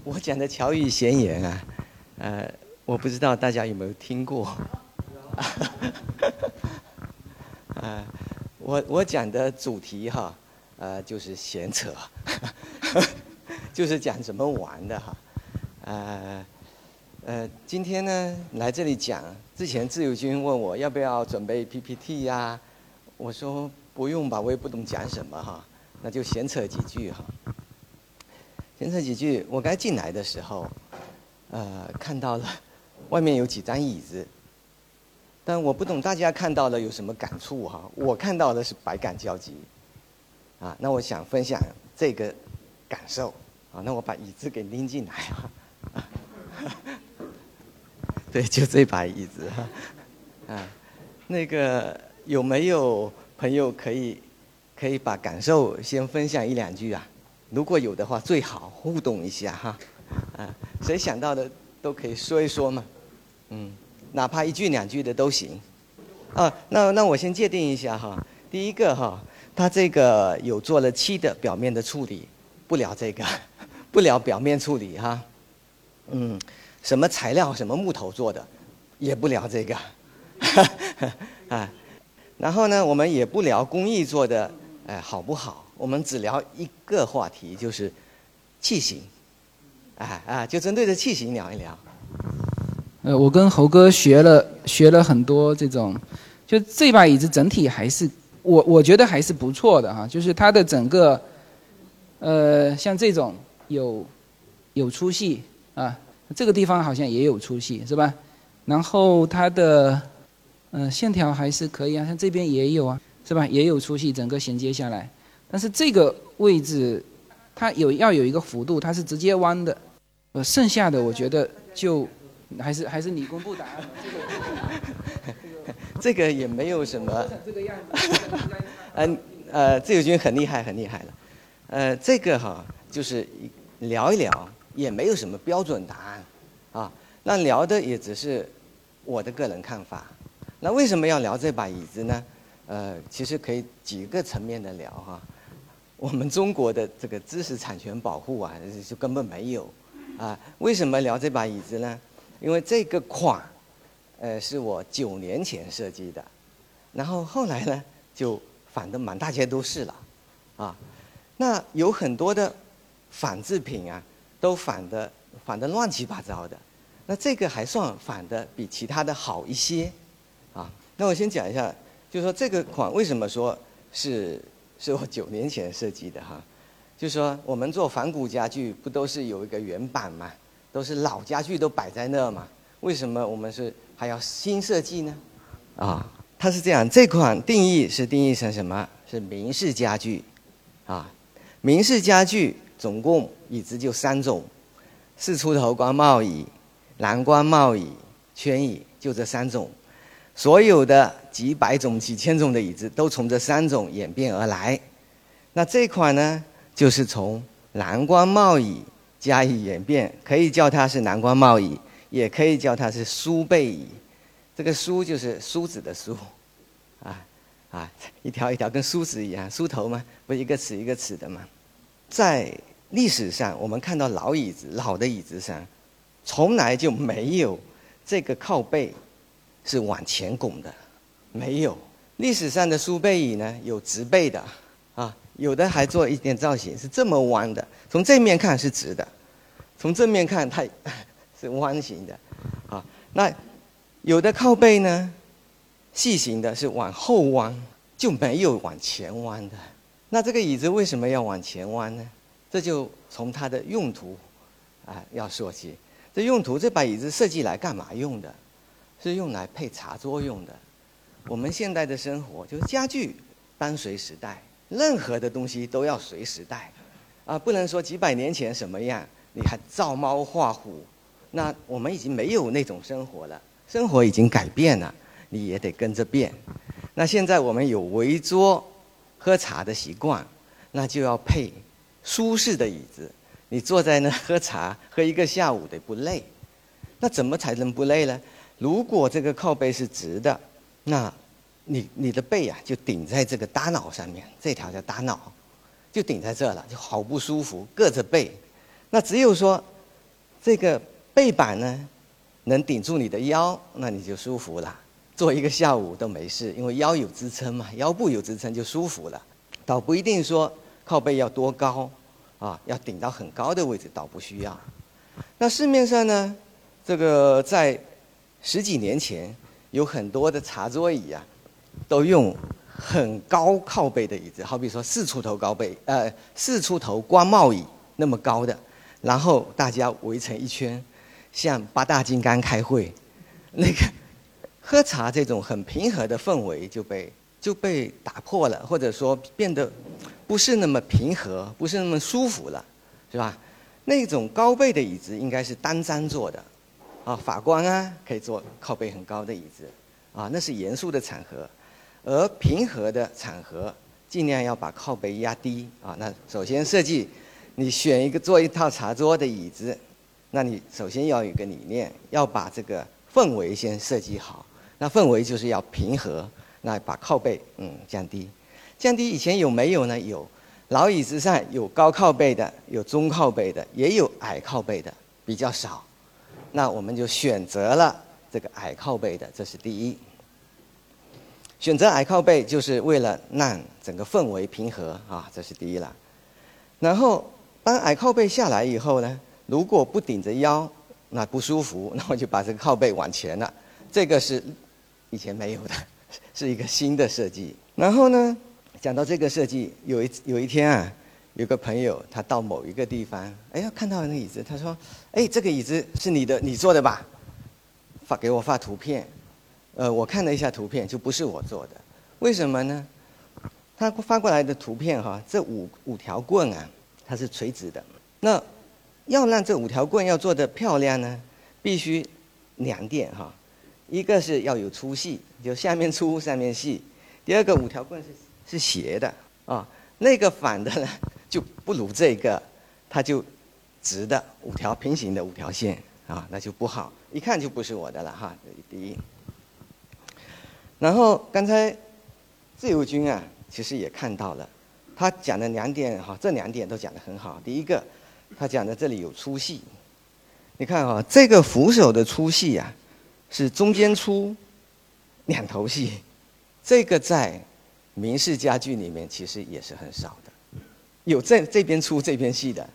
我讲的巧语闲言啊，呃，我不知道大家有没有听过。啊，我我讲的主题哈，呃，就是闲扯，就是讲怎么玩的哈。呃呃，今天呢来这里讲，之前自由军问我要不要准备 PPT 呀？我说不用吧，我也不懂讲什么哈，那就闲扯几句哈。闲扯几句，我刚进来的时候，呃，看到了外面有几张椅子，但我不懂大家看到了有什么感触哈。我看到的是百感交集，啊，那我想分享这个感受，啊，那我把椅子给拎进来哈。对，就这把椅子哈，啊，那个。有没有朋友可以可以把感受先分享一两句啊？如果有的话，最好互动一下哈。啊，谁想到的都可以说一说嘛。嗯，哪怕一句两句的都行。啊，那那我先界定一下哈。第一个哈，他这个有做了漆的表面的处理，不聊这个，不聊表面处理哈。嗯，什么材料，什么木头做的，也不聊这个。啊。然后呢，我们也不聊工艺做的，哎，好不好？我们只聊一个话题，就是器型，哎啊，就针对着器型聊一聊。呃，我跟猴哥学了学了很多这种，就这把椅子整体还是我我觉得还是不错的哈，就是它的整个，呃，像这种有有粗细啊，这个地方好像也有粗细是吧？然后它的。嗯，线条还是可以啊，像这边也有啊，是吧？也有粗细，整个衔接下来。但是这个位置，它有要有一个幅度，它是直接弯的。呃，剩下的我觉得就还是还是你公布答案。这个也没有什么。这个样子。嗯呃，自由军很厉害，很厉害了。呃，这个哈就是聊一聊，也没有什么标准答案啊。那聊的也只是我的个人看法。那为什么要聊这把椅子呢？呃，其实可以几个层面的聊哈。我们中国的这个知识产权保护啊，就根本没有啊。为什么聊这把椅子呢？因为这个款，呃，是我九年前设计的，然后后来呢，就反的满大街都是了，啊，那有很多的仿制品啊，都仿的仿的乱七八糟的，那这个还算仿的比其他的好一些，那我先讲一下，就是说这个款为什么说是是我九年前设计的哈，就是说我们做仿古家具不都是有一个原版嘛？都是老家具都摆在那嘛，为什么我们是还要新设计呢？啊，它是这样，这款定义是定义成什么？是明式家具，啊，明式家具总共椅子就三种，四出头光帽椅、蓝光帽椅、圈椅，就这三种。所有的几百种、几千种的椅子都从这三种演变而来。那这款呢，就是从蓝光帽椅。加以演变，可以叫它是蓝光帽椅，也可以叫它是梳背椅。这个梳就是梳子的梳，啊啊，一条一条跟梳子一样，梳头嘛，不一个齿一个齿的嘛。在历史上，我们看到老椅子、老的椅子上，从来就没有这个靠背是往前拱的，没有。历史上的梳背椅呢，有直背的。啊有的还做一点造型，是这么弯的。从正面看是直的，从正面看它 是弯形的。啊，那有的靠背呢，细型的是往后弯，就没有往前弯的。那这个椅子为什么要往前弯呢？这就从它的用途啊要说起。这用途，这把椅子设计来干嘛用的？是用来配茶桌用的。我们现代的生活就是家具伴随时代。任何的东西都要随时代，啊，不能说几百年前什么样，你还照猫画虎，那我们已经没有那种生活了，生活已经改变了，你也得跟着变。那现在我们有围桌喝茶的习惯，那就要配舒适的椅子，你坐在那喝茶喝一个下午得不累。那怎么才能不累呢？如果这个靠背是直的，那。你你的背啊，就顶在这个大脑上面，这条叫大脑，就顶在这了，就好不舒服，硌着背。那只有说，这个背板呢，能顶住你的腰，那你就舒服了，坐一个下午都没事，因为腰有支撑嘛，腰部有支撑就舒服了。倒不一定说靠背要多高，啊，要顶到很高的位置，倒不需要。那市面上呢，这个在十几年前有很多的茶桌椅啊。都用很高靠背的椅子，好比说四出头高背，呃，四出头官帽椅那么高的，然后大家围成一圈，像八大金刚开会，那个喝茶这种很平和的氛围就被就被打破了，或者说变得不是那么平和，不是那么舒服了，是吧？那种高背的椅子应该是单张坐的，啊，法官啊可以坐靠背很高的椅子，啊，那是严肃的场合。而平和的场合，尽量要把靠背压低啊。那首先设计，你选一个做一套茶桌的椅子，那你首先要有一个理念，要把这个氛围先设计好。那氛围就是要平和，那把靠背嗯降低，降低以前有没有呢？有，老椅子上有高靠背的，有中靠背的，也有矮靠背的，比较少。那我们就选择了这个矮靠背的，这是第一。选择矮靠背就是为了让整个氛围平和啊，这是第一了。然后当矮靠背下来以后呢，如果不顶着腰，那不舒服，那我就把这个靠背往前了。这个是以前没有的，是一个新的设计。然后呢，讲到这个设计，有一有一天啊，有个朋友他到某一个地方，哎呀，看到那椅子，他说：“哎，这个椅子是你的，你做的吧？”发给我发图片。呃，我看了一下图片，就不是我做的，为什么呢？他发过来的图片哈，这五五条棍啊，它是垂直的。那要让这五条棍要做的漂亮呢，必须两点哈。一个是要有粗细，就下面粗上面细；第二个五条棍是是斜的啊，那个反的呢就不如这个，它就直的五条平行的五条线啊，那就不好，一看就不是我的了哈。第一，然后刚才自由军啊，其实也看到了，他讲的两点哈，这两点都讲得很好。第一个，他讲的这里有粗细，你看哈，这个扶手的粗细啊。是中间粗，两头细，这个在明式家具里面其实也是很少的，有这这边粗这边细的，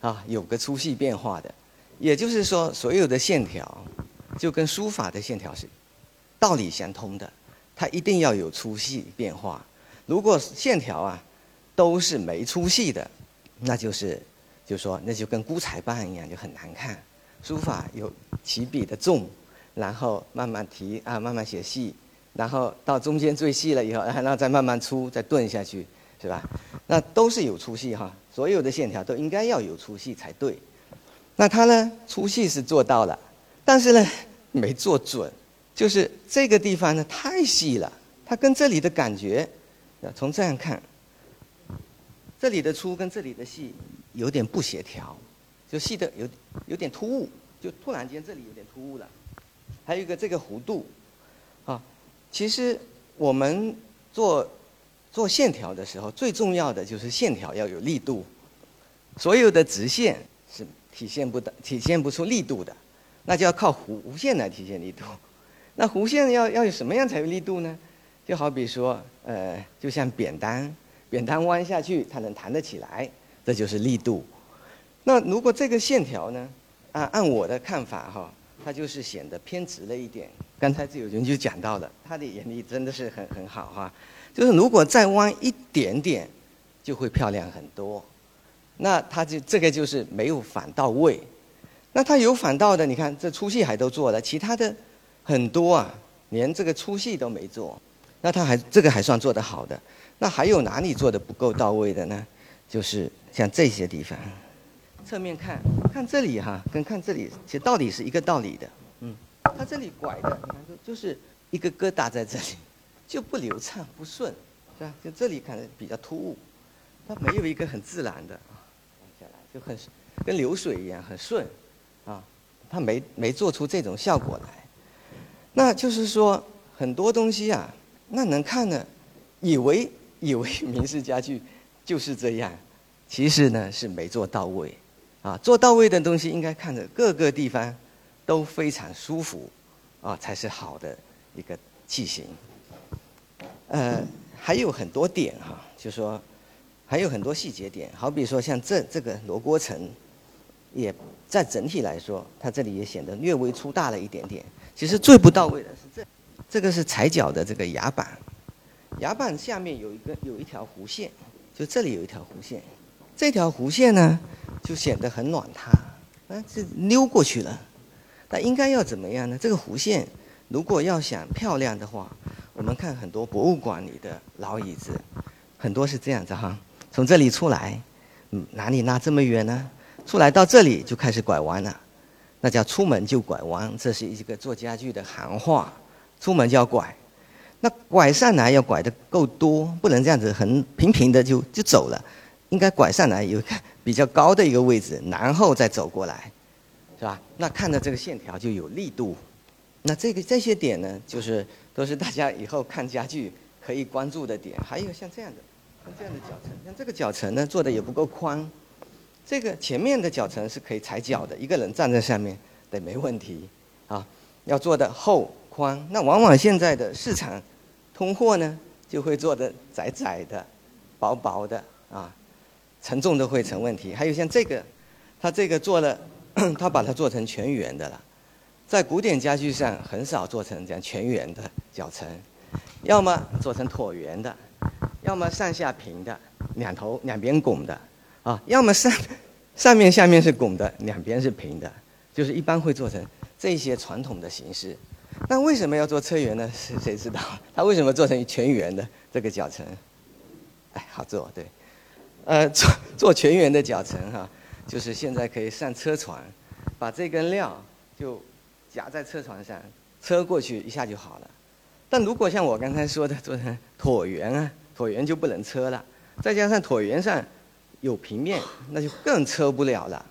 啊，有个粗细变化的，也就是说，所有的线条就跟书法的线条是道理相通的，它一定要有粗细变化。如果线条啊都是没粗细的，那就是就说那就跟孤彩棒一样，就很难看。书法有起笔的重。然后慢慢提啊，慢慢写细，然后到中间最细了以后，然后再慢慢粗，再顿下去，是吧？那都是有粗细哈，所有的线条都应该要有粗细才对。那他呢，粗细是做到了，但是呢，没做准，就是这个地方呢太细了，它跟这里的感觉，从这样看，这里的粗跟这里的细有点不协调，就细的有有点突兀，就突然间这里有点突兀了。还有一个这个弧度，啊，其实我们做做线条的时候，最重要的就是线条要有力度。所有的直线是体现不的，体现不出力度的，那就要靠弧线来体现力度。那弧线要要有什么样才有力度呢？就好比说，呃，就像扁担，扁担弯下去它能弹得起来，这就是力度。那如果这个线条呢，按按我的看法哈。它就是显得偏直了一点。刚才自有人就讲到了，他的眼力真的是很很好哈。就是如果再弯一点点，就会漂亮很多。那他就这个就是没有反到位。那他有反到的，你看这粗细还都做了，其他的很多啊，连这个粗细都没做。那他还这个还算做得好的。那还有哪里做的不够到位的呢？就是像这些地方。侧面看看这里哈，跟看这里其实道理是一个道理的。嗯，它这里拐的，你看就就是一个疙瘩在这里，就不流畅不顺，是吧？就这里看比较突兀，它没有一个很自然的啊，下来就很跟流水一样很顺，啊，它没没做出这种效果来。那就是说很多东西啊，那能看呢，以为以为明式家具就是这样，其实呢是没做到位。啊，做到位的东西应该看着各个地方都非常舒服，啊，才是好的一个器型。呃，还有很多点哈，就说还有很多细节点，好比说像这这个罗锅层，也在整体来说，它这里也显得略微粗大了一点点。其实最不到位的是这，这个是踩脚的这个牙板，牙板下面有一个有一条弧线，就这里有一条弧线。这条弧线呢，就显得很软塌，啊，这溜过去了。那应该要怎么样呢？这个弧线如果要想漂亮的话，我们看很多博物馆里的老椅子，很多是这样子哈，从这里出来，嗯，哪里拉这么远呢？出来到这里就开始拐弯了，那叫出门就拐弯，这是一个做家具的行话，出门就要拐。那拐上来要拐的够多，不能这样子很平平的就就走了。应该拐上来有一个比较高的一个位置，然后再走过来，是吧？那看着这个线条就有力度。那这个这些点呢，就是都是大家以后看家具可以关注的点。还有像这样的，像这样的脚层，像这个脚层呢做的也不够宽。这个前面的脚层是可以踩脚的，一个人站在上面得没问题啊。要做的厚宽，那往往现在的市场通货呢就会做的窄窄的、薄薄的啊。承重都会成问题，还有像这个，它这个做了，它把它做成全圆的了，在古典家具上很少做成这样全圆的脚层，要么做成椭圆的，要么上下平的，两头两边拱的，啊，要么上上面下面是拱的，两边是平的，就是一般会做成这些传统的形式。那为什么要做车圆呢？谁谁知道？它为什么做成全圆的这个脚层？哎，好做，对。呃，做做全圆的脚层哈，就是现在可以上车床，把这根料就夹在车床上，车过去一下就好了。但如果像我刚才说的做成椭圆啊，椭圆就不能车了，再加上椭圆上有平面，那就更车不了了。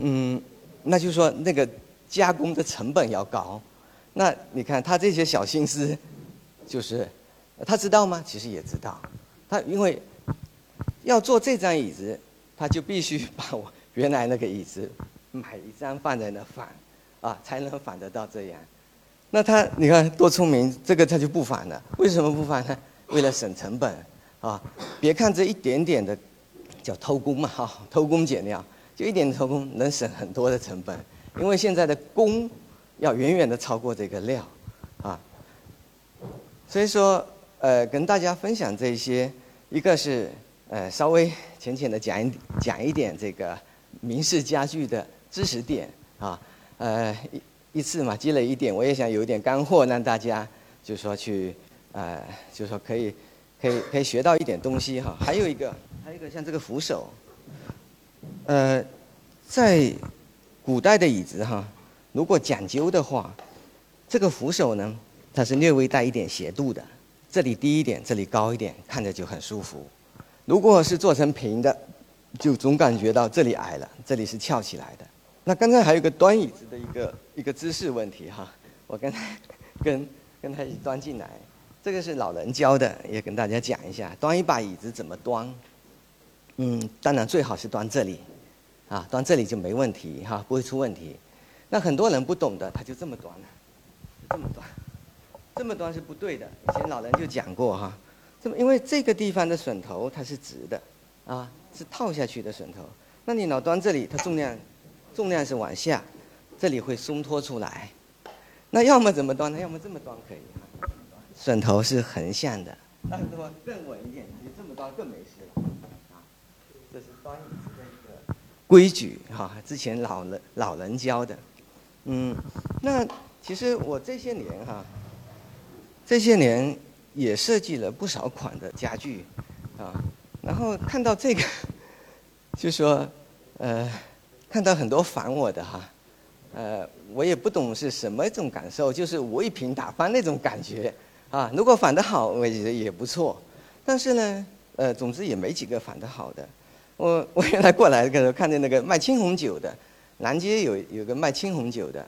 嗯，那就说那个加工的成本要高。那你看他这些小心思，就是他知道吗？其实也知道。他因为要做这张椅子，他就必须把我原来那个椅子买一张放在那放，啊，才能放得到这样。那他你看多聪明，这个他就不反了。为什么不反呢？为了省成本啊！别看这一点点的叫偷工嘛，哈，偷工减料，就一点偷工能省很多的成本。因为现在的工要远远的超过这个料，啊，所以说呃，跟大家分享这些，一个是呃稍微浅浅的讲一讲一点这个明式家具的知识点啊，呃一次嘛积累一点，我也想有一点干货让大家就说去。呃，就是说可以，可以可以学到一点东西哈。还有一个，还有一个像这个扶手，呃，在古代的椅子哈，如果讲究的话，这个扶手呢，它是略微带一点斜度的，这里低一点，这里高一点，看着就很舒服。如果是做成平的，就总感觉到这里矮了，这里是翘起来的。那刚才还有个端椅子的一个一个姿势问题哈，我刚才跟跟他一起端进来。这个是老人教的，也跟大家讲一下，端一把椅子怎么端。嗯，当然最好是端这里，啊，端这里就没问题哈，不会出问题。那很多人不懂的，他就这么端了，这么端，这么端是不对的。以前老人就讲过哈，这么因为这个地方的榫头它是直的，啊，是套下去的榫头。那你老端这里，它重量重量是往下，这里会松脱出来。那要么怎么端呢？要么这么端可以。榫头是横向的，那么更稳一点？你这么端更没事了，啊，这是端椅子的一个规矩哈。之前老人老人教的，嗯，那其实我这些年哈，这些年也设计了不少款的家具，啊，然后看到这个，就说，呃，看到很多烦我的哈，呃，我也不懂是什么一种感受，就是我一瓶打翻那种感觉。啊，如果反的好，我觉得也不错，但是呢，呃，总之也没几个反的好的。我 我原来过来的时候看见那个卖青红酒的，南街有有个卖青红酒的，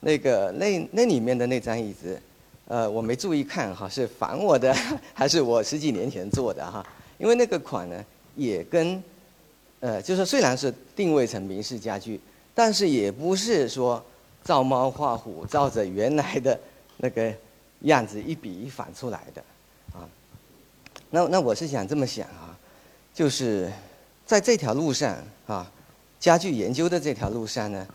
那个那那里面的那张椅子，呃，我没注意看哈，是反我的 还是我十几年前做的哈？因为那个款呢，也跟，呃，就是虽然是定位成明式家具，但是也不是说照猫画虎，照着原来的那个。样子一笔一反出来的，啊，那那我是想这么想啊，就是在这条路上啊，家具研究的这条路上呢，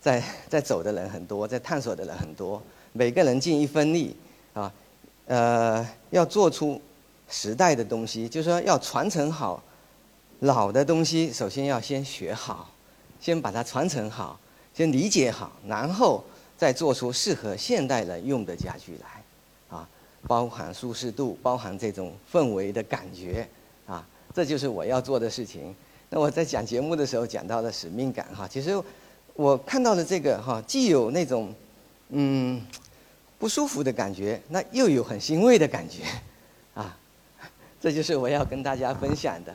在在走的人很多，在探索的人很多，每个人尽一分力啊，呃，要做出时代的东西，就是说要传承好老的东西，首先要先学好，先把它传承好，先理解好，然后再做出适合现代人用的家具来。啊包含舒适度，包含这种氛围的感觉，啊，这就是我要做的事情。那我在讲节目的时候讲到的使命感，哈，其实我看到了这个，哈，既有那种嗯不舒服的感觉，那又有很欣慰的感觉，啊，这就是我要跟大家分享的。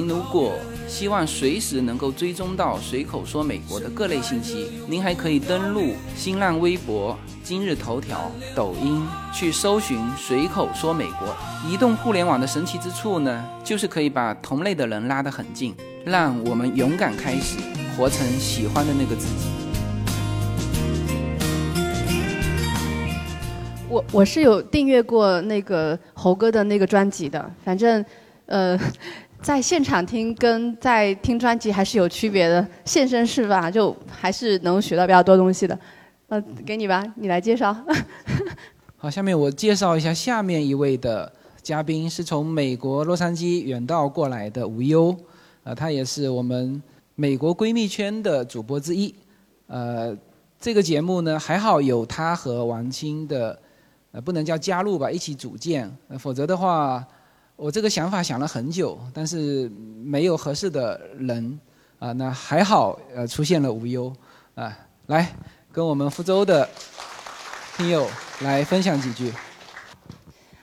如果希望随时能够追踪到随口说美国的各类信息。您还可以登录新浪微博、今日头条、抖音去搜寻“随口说美国”。移动互联网的神奇之处呢，就是可以把同类的人拉得很近，让我们勇敢开始，活成喜欢的那个自己。我我是有订阅过那个猴哥的那个专辑的，反正，呃，在现场听跟在听专辑还是有区别的。现身是吧？就还是能学到比较多东西的。呃，给你吧，你来介绍。好，下面我介绍一下下面一位的嘉宾，是从美国洛杉矶远道过来的无忧，呃，他也是我们美国闺蜜圈的主播之一。呃，这个节目呢，还好有他和王青的。呃，不能叫加入吧，一起组建，否则的话，我这个想法想了很久，但是没有合适的人，啊，那还好，呃，出现了无忧，啊，来跟我们福州的听友来分享几句。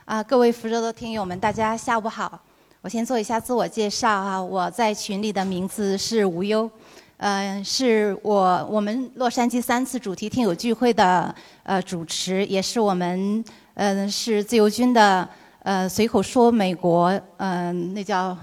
啊，各位福州的听友们，大家下午好，我先做一下自我介绍啊，我在群里的名字是无忧。嗯，是我我们洛杉矶三次主题听友聚会的呃主持，也是我们嗯是自由军的呃随口说美国嗯那叫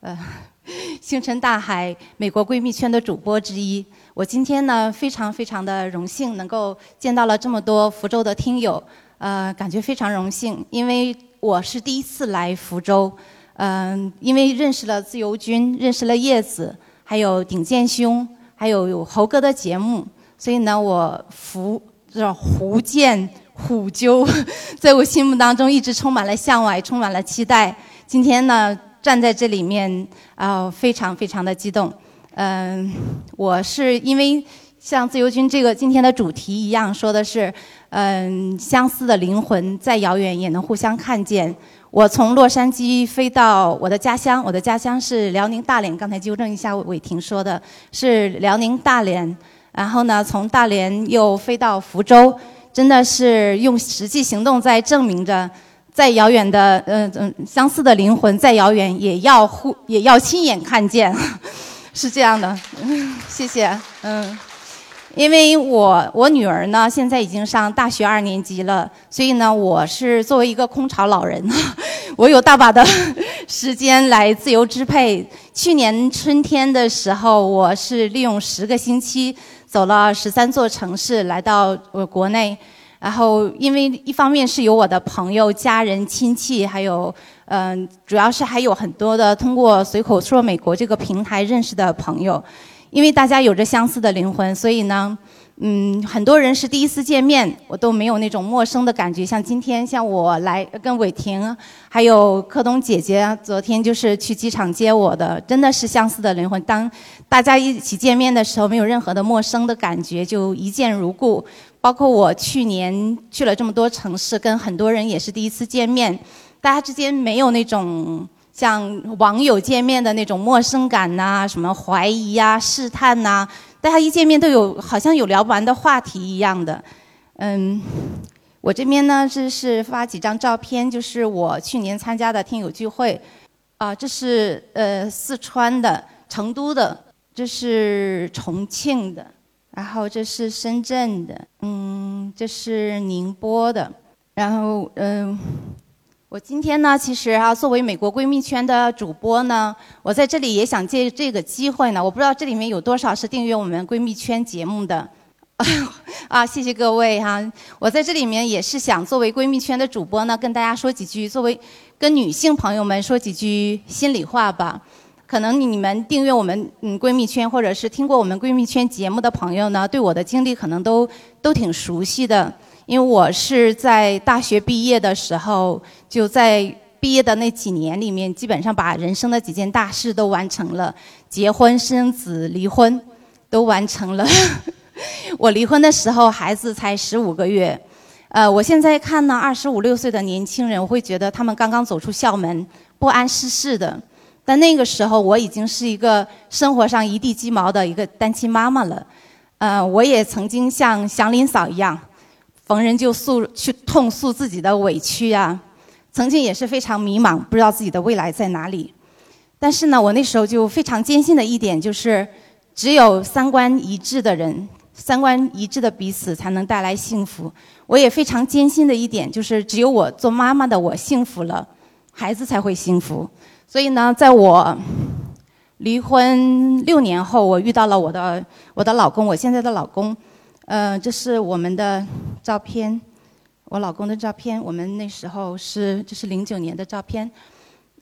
呃 星辰大海美国闺蜜圈的主播之一。我今天呢非常非常的荣幸能够见到了这么多福州的听友，呃感觉非常荣幸，因为我是第一次来福州，嗯因为认识了自由军，认识了叶子。还有顶剑兄，还有有猴哥的节目，所以呢，我福这胡建虎纠，在我心目当中一直充满了向往，也充满了期待。今天呢，站在这里面啊，非常非常的激动。嗯，我是因为像自由军这个今天的主题一样，说的是嗯，相似的灵魂再遥远也能互相看见。我从洛杉矶飞到我的家乡，我的家乡是辽宁大连。刚才纠正一下伟霆说的是辽宁大连。然后呢，从大连又飞到福州，真的是用实际行动在证明着，再遥远的嗯嗯相似的灵魂，再遥远也要互也要亲眼看见，是这样的。谢谢，嗯。因为我我女儿呢，现在已经上大学二年级了，所以呢，我是作为一个空巢老人，我有大把的时间来自由支配。去年春天的时候，我是利用十个星期走了十三座城市，来到我国内。然后，因为一方面是有我的朋友、家人、亲戚，还有嗯，主要是还有很多的通过随口说美国这个平台认识的朋友。因为大家有着相似的灵魂，所以呢，嗯，很多人是第一次见面，我都没有那种陌生的感觉。像今天，像我来跟伟霆，还有柯东姐姐，昨天就是去机场接我的，真的是相似的灵魂。当大家一起见面的时候，没有任何的陌生的感觉，就一见如故。包括我去年去了这么多城市，跟很多人也是第一次见面，大家之间没有那种。像网友见面的那种陌生感呐，什么怀疑呀、试探呐，大家一见面都有好像有聊不完的话题一样的。嗯，我这边呢，这是发几张照片，就是我去年参加的听友聚会。啊，这是呃四川的、成都的，这是重庆的，然后这是深圳的，嗯，这是宁波的，然后嗯。我今天呢，其实啊，作为美国闺蜜圈的主播呢，我在这里也想借这个机会呢，我不知道这里面有多少是订阅我们闺蜜圈节目的，啊，谢谢各位哈。我在这里面也是想作为闺蜜圈的主播呢，跟大家说几句，作为跟女性朋友们说几句心里话吧。可能你们订阅我们嗯闺蜜圈，或者是听过我们闺蜜圈节目的朋友呢，对我的经历可能都都挺熟悉的。因为我是在大学毕业的时候，就在毕业的那几年里面，基本上把人生的几件大事都完成了，结婚、生子、离婚，都完成了。我离婚的时候，孩子才十五个月。呃，我现在看呢，二十五六岁的年轻人，我会觉得他们刚刚走出校门，不谙世事的。但那个时候，我已经是一个生活上一地鸡毛的一个单亲妈妈了。呃，我也曾经像祥林嫂一样。逢人就诉去痛诉自己的委屈啊，曾经也是非常迷茫，不知道自己的未来在哪里。但是呢，我那时候就非常坚信的一点就是，只有三观一致的人，三观一致的彼此才能带来幸福。我也非常坚信的一点就是，只有我做妈妈的我幸福了，孩子才会幸福。所以呢，在我离婚六年后，我遇到了我的我的老公，我现在的老公。呃，这是我们的照片，我老公的照片。我们那时候是这是零九年的照片。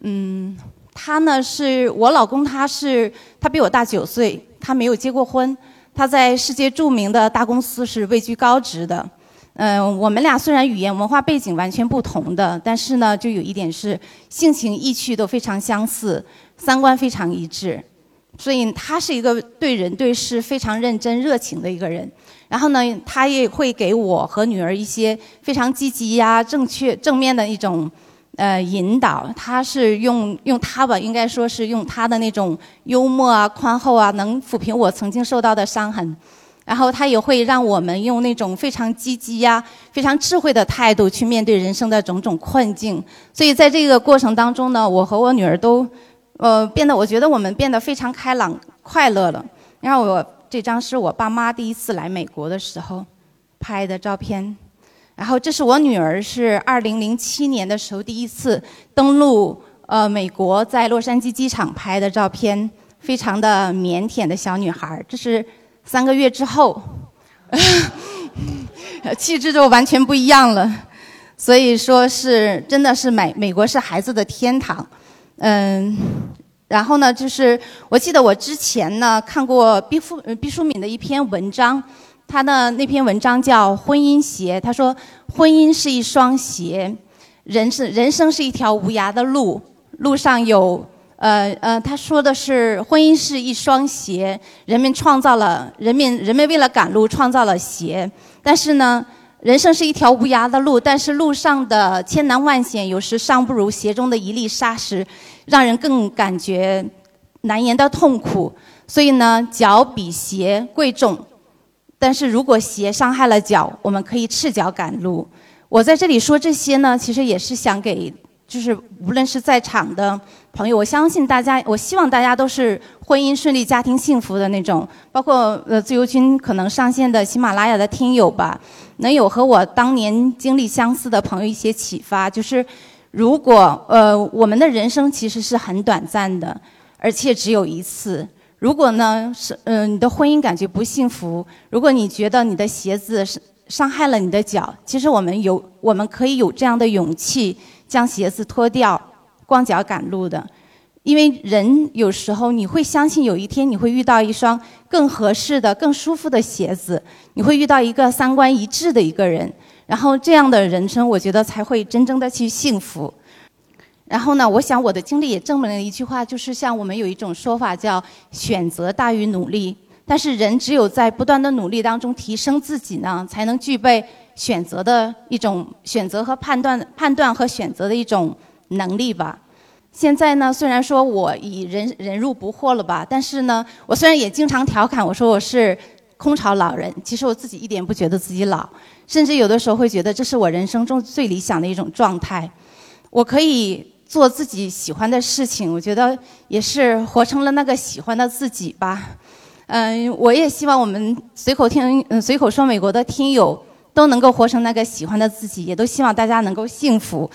嗯，他呢是我老公，他是他比我大九岁，他没有结过婚，他在世界著名的大公司是位居高职的。嗯，我们俩虽然语言文化背景完全不同的，但是呢，就有一点是性情意趣都非常相似，三观非常一致，所以他是一个对人对事非常认真热情的一个人。然后呢，他也会给我和女儿一些非常积极呀、正确、正面的一种呃引导。他是用用他吧，应该说是用他的那种幽默啊、宽厚啊，能抚平我曾经受到的伤痕。然后他也会让我们用那种非常积极呀、非常智慧的态度去面对人生的种种困境。所以在这个过程当中呢，我和我女儿都，呃，变得我觉得我们变得非常开朗、快乐了。然后我这张是我爸妈第一次来美国的时候拍的照片。然后这是我女儿是二零零七年的时候第一次登陆呃美国，在洛杉矶机场拍的照片，非常的腼腆的小女孩。这是。三个月之后，气质就完全不一样了。所以说是真的是美美国是孩子的天堂。嗯，然后呢，就是我记得我之前呢看过毕淑毕淑敏的一篇文章，她的那篇文章叫《婚姻鞋》。她说，婚姻是一双鞋，人是人生是一条无涯的路，路上有。呃呃，他说的是婚姻是一双鞋，人们创造了人民人们为了赶路创造了鞋，但是呢，人生是一条无涯的路，但是路上的千难万险，有时尚不如鞋中的一粒沙石，让人更感觉难言的痛苦。所以呢，脚比鞋贵重，但是如果鞋伤害了脚，我们可以赤脚赶路。我在这里说这些呢，其实也是想给。就是无论是在场的朋友，我相信大家，我希望大家都是婚姻顺利、家庭幸福的那种。包括呃，自由军可能上线的喜马拉雅的听友吧，能有和我当年经历相似的朋友一些启发。就是如果呃，我们的人生其实是很短暂的，而且只有一次。如果呢是嗯，你的婚姻感觉不幸福，如果你觉得你的鞋子是伤害了你的脚，其实我们有，我们可以有这样的勇气。将鞋子脱掉，光脚赶路的，因为人有时候你会相信有一天你会遇到一双更合适的、更舒服的鞋子，你会遇到一个三观一致的一个人，然后这样的人生，我觉得才会真正的去幸福。然后呢，我想我的经历也证明了一句话，就是像我们有一种说法叫“选择大于努力”，但是人只有在不断的努力当中提升自己呢，才能具备。选择的一种选择和判断，判断和选择的一种能力吧。现在呢，虽然说我已人人入不惑了吧，但是呢，我虽然也经常调侃我说我是空巢老人，其实我自己一点不觉得自己老，甚至有的时候会觉得这是我人生中最理想的一种状态。我可以做自己喜欢的事情，我觉得也是活成了那个喜欢的自己吧。嗯，我也希望我们随口听，嗯，随口说美国的听友。都能够活成那个喜欢的自己，也都希望大家能够幸福。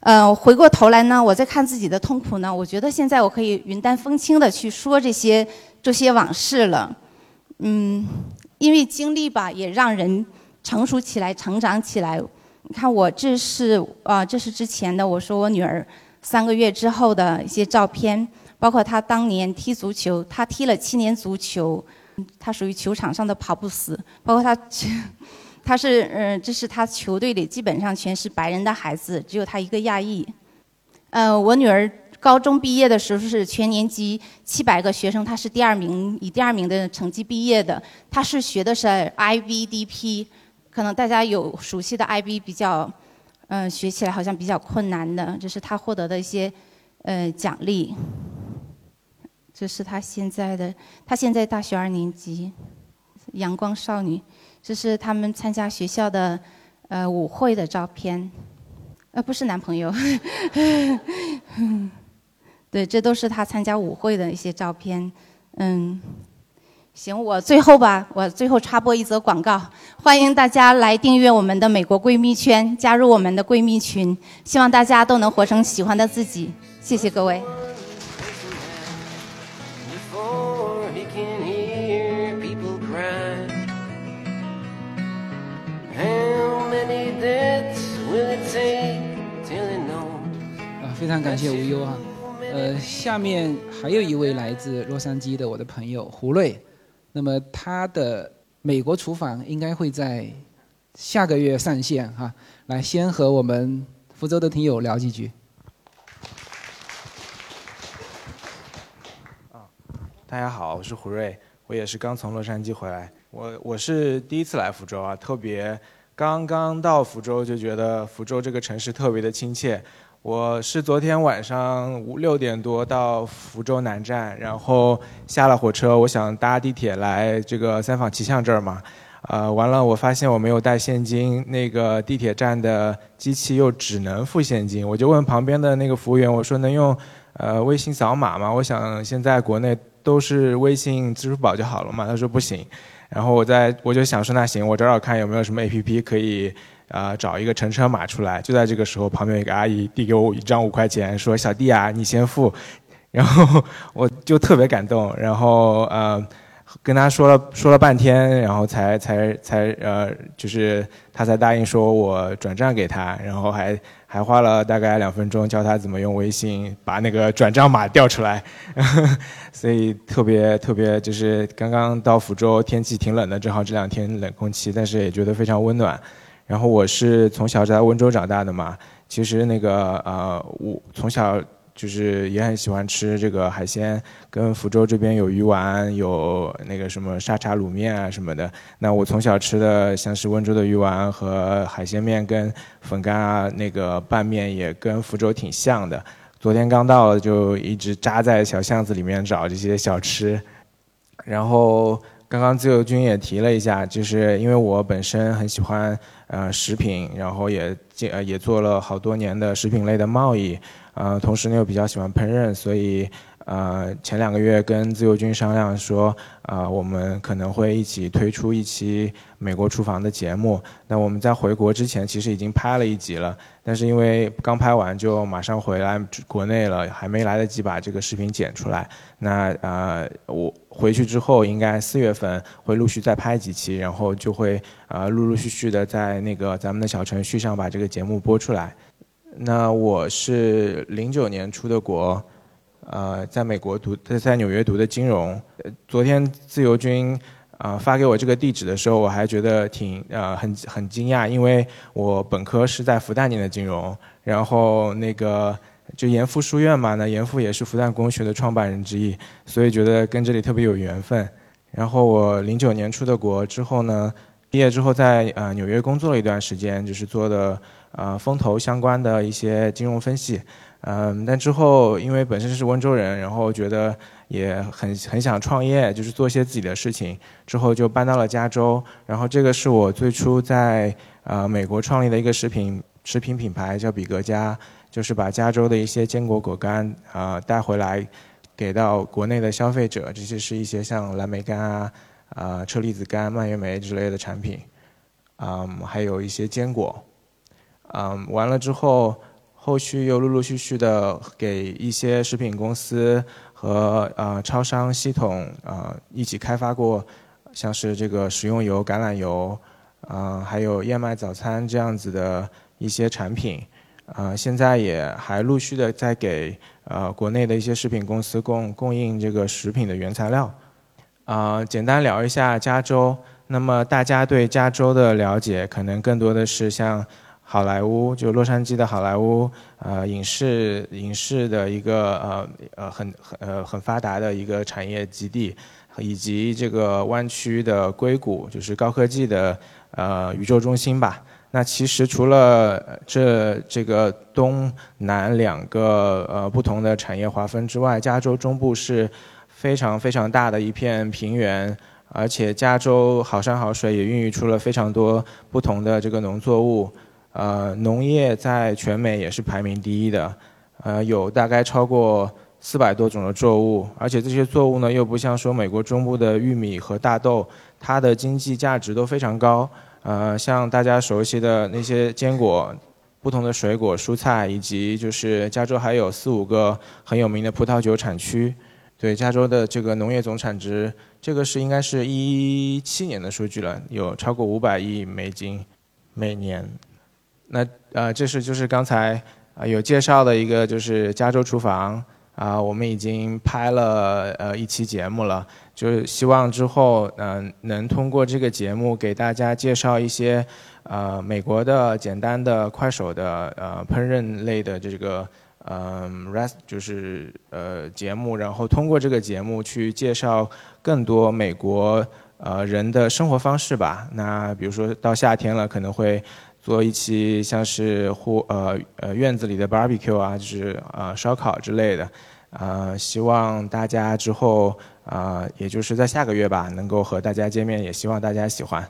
呃，回过头来呢，我在看自己的痛苦呢，我觉得现在我可以云淡风轻的去说这些这些往事了。嗯，因为经历吧，也让人成熟起来、成长起来。你看，我这是啊，这是之前的，我说我女儿三个月之后的一些照片，包括她当年踢足球，她踢了七年足球，她属于球场上的跑不死，包括她。他是，嗯，这是他球队里基本上全是白人的孩子，只有他一个亚裔。呃，我女儿高中毕业的时候是全年级七百个学生，她是第二名，以第二名的成绩毕业的。她是学的是 IBDP，可能大家有熟悉的 IB 比较，嗯，学起来好像比较困难的，这是她获得的一些，呃，奖励。这是她现在的，她现在大学二年级，阳光少女。这是他们参加学校的呃舞会的照片，呃不是男朋友，对，这都是他参加舞会的一些照片。嗯，行，我最后吧，我最后插播一则广告，欢迎大家来订阅我们的美国闺蜜圈，加入我们的闺蜜群，希望大家都能活成喜欢的自己。谢谢各位。非常感谢无忧啊。呃，下面还有一位来自洛杉矶的我的朋友胡瑞，那么他的美国厨房应该会在下个月上线哈、来先和我们福州的听友聊几句。大家好，我是胡瑞，我也是刚从洛杉矶回来。我我是第一次来福州啊，特别刚刚到福州就觉得福州这个城市特别的亲切。我是昨天晚上五六点多到福州南站，然后下了火车，我想搭地铁来这个三坊七巷这儿嘛。呃，完了，我发现我没有带现金，那个地铁站的机器又只能付现金，我就问旁边的那个服务员，我说能用呃微信扫码吗？我想现在国内都是微信、支付宝就好了嘛。他说不行，然后我在我就想说那行，我找找看有没有什么 A P P 可以、呃找一个乘车码出来。就在这个时候，旁边有一个阿姨递给我一张五块钱，说小弟啊，你先付。然后我就特别感动，然后呃跟他说了 说了半天，然后才才才呃就是他才答应说我转账给他，然后还还花了大概两分钟教他怎么用微信把那个转账码调出来，所以特别特别就是刚刚到福州，天气挺冷的，正好这两天冷空气，但是也觉得非常温暖。然后我是从小在温州长大的嘛，其实那个呃我从小就是也很喜欢吃这个海鲜，跟福州这边有鱼丸，有那个什么沙茶卤面啊什么的。那我从小吃的像是温州的鱼丸和海鲜面跟粉干啊，那个拌面也跟福州挺像的。昨天刚到，就一直扎在小巷子里面找这些小吃。然后刚刚自由军也提了一下，就是因为我本身很喜欢呃食品，然后也进呃也做了好多年的食品类的贸易，呃，同时呢又比较喜欢烹饪，所以呃前两个月跟自由军商量说，啊、我们可能会一起推出一期美国厨房的节目。那我们在回国之前其实已经拍了一集了，但是因为刚拍完就马上回来国内了，还没来得及把这个视频剪出来。那呃，我回去之后应该四月份会陆续再拍几期，然后就会呃陆陆续续的在那个咱们的小程序上把这个节目播出来。那我是零九年出的国，呃，在美国读，在在纽约读的金融。昨天自由军啊、呃发给我这个地址的时候，我还觉得挺呃很很惊讶，因为我本科是在复旦念的金融，然后那个就严复书院嘛，那严复也是复旦工学的创办人之一，所以觉得跟这里特别有缘分。然后我零九年出的国之后呢，毕业之后在呃纽约工作了一段时间，就是做的呃风投相关的一些金融分析。嗯，但之后因为本身是温州人，然后觉得也很很想创业，就是做一些自己的事情。之后就搬到了加州，然后这个是我最初在呃美国创立的一个食品食品品牌，叫比格家，就是把加州的一些坚果果干啊、带回来，给到国内的消费者。这些是一些像蓝莓干啊、啊、车厘子干、蔓越莓之类的产品，嗯，还有一些坚果，嗯，完了之后。后续又陆陆续续的给一些食品公司和呃超商系统呃一起开发过，像是这个食用油、橄榄油，呃还有燕麦早餐这样子的一些产品，呃现在也还陆续的在给呃国内的一些食品公司供供应这个食品的原材料。啊、简单聊一下加州。那么大家对加州的了解，可能更多的是像好莱坞，就洛杉矶的好莱坞，呃，影视影视的一个呃呃很很呃很发达的一个产业基地，以及这个湾区的硅谷，就是高科技的呃宇宙中心吧。那其实除了这这个东南两个呃不同的产业划分之外，加州中部是非常非常大的一片平原，而且加州好山好水，也孕育出了非常多不同的这个农作物。呃，农业在全美也是排名第一的，呃，有大概超过四百多种的作物，而且这些作物呢又不像说美国中部的玉米和大豆，它的经济价值都非常高。呃，像大家熟悉的那些坚果、不同的水果、蔬菜，以及就是加州还有四五个很有名的葡萄酒产区。对加州的这个农业总产值，这个是应该是一七年的数据了，有超过五百亿美金每年。那呃，这是就是刚才啊有介绍的一个就是加州厨房啊，我们已经拍了呃一期节目了，就是希望之后嗯能通过这个节目给大家介绍一些呃美国的简单的快手的呃烹饪类的这个。嗯，rest 就是呃节目，然后通过这个节目去介绍更多美国呃人的生活方式吧。那比如说到夏天了，可能会做一期像是户呃呃院子里的 barbecue 啊，就是啊烧烤之类的。啊，希望大家之后啊，也就是在下个月吧，能够和大家见面，也希望大家喜欢。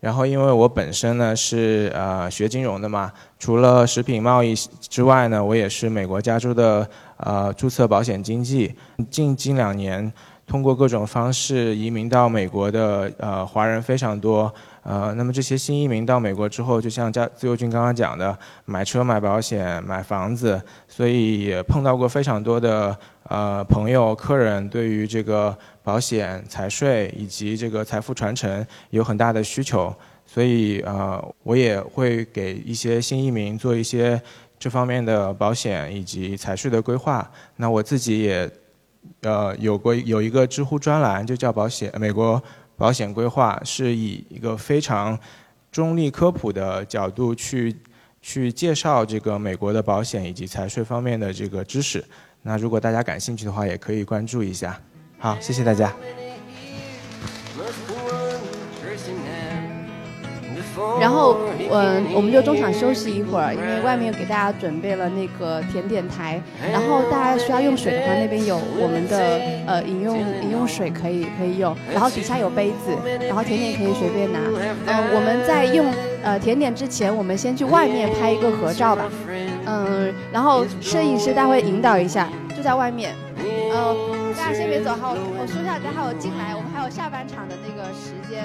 然后，因为我本身呢是呃学金融的嘛，除了食品贸易之外呢，我也是美国加州的呃注册保险经纪。近近两年，通过各种方式移民到美国的呃华人非常多。呃，那么这些新移民到美国之后，就像家自由军刚刚讲的，买车、买保险、买房子，所以也碰到过非常多的呃朋友、客人对于这个保险、财税以及这个财富传承有很大的需求，所以呃，我也会给一些新移民做一些这方面的保险以及财税的规划。那我自己也呃有过有一个知乎专栏，就叫保险美国。保险规划是以一个非常中立科普的角度去去介绍这个美国的保险以及财税方面的这个知识。那如果大家感兴趣的话，也可以关注一下。好，谢谢大家。然后，嗯，我们就中场休息一会儿，因为外面给大家准备了那个甜点台。然后大家需要用水的话，那边有我们的呃饮用饮用水可以可以用。然后底下有杯子，然后甜点可以随便拿。嗯，我们在用呃甜点之前，我们先去外面拍一个合照吧。嗯，然后摄影师待会引导一下，就在外面。嗯，大家先别走，哈，我说一下，等会我进来，我们还有下半场的那个时间。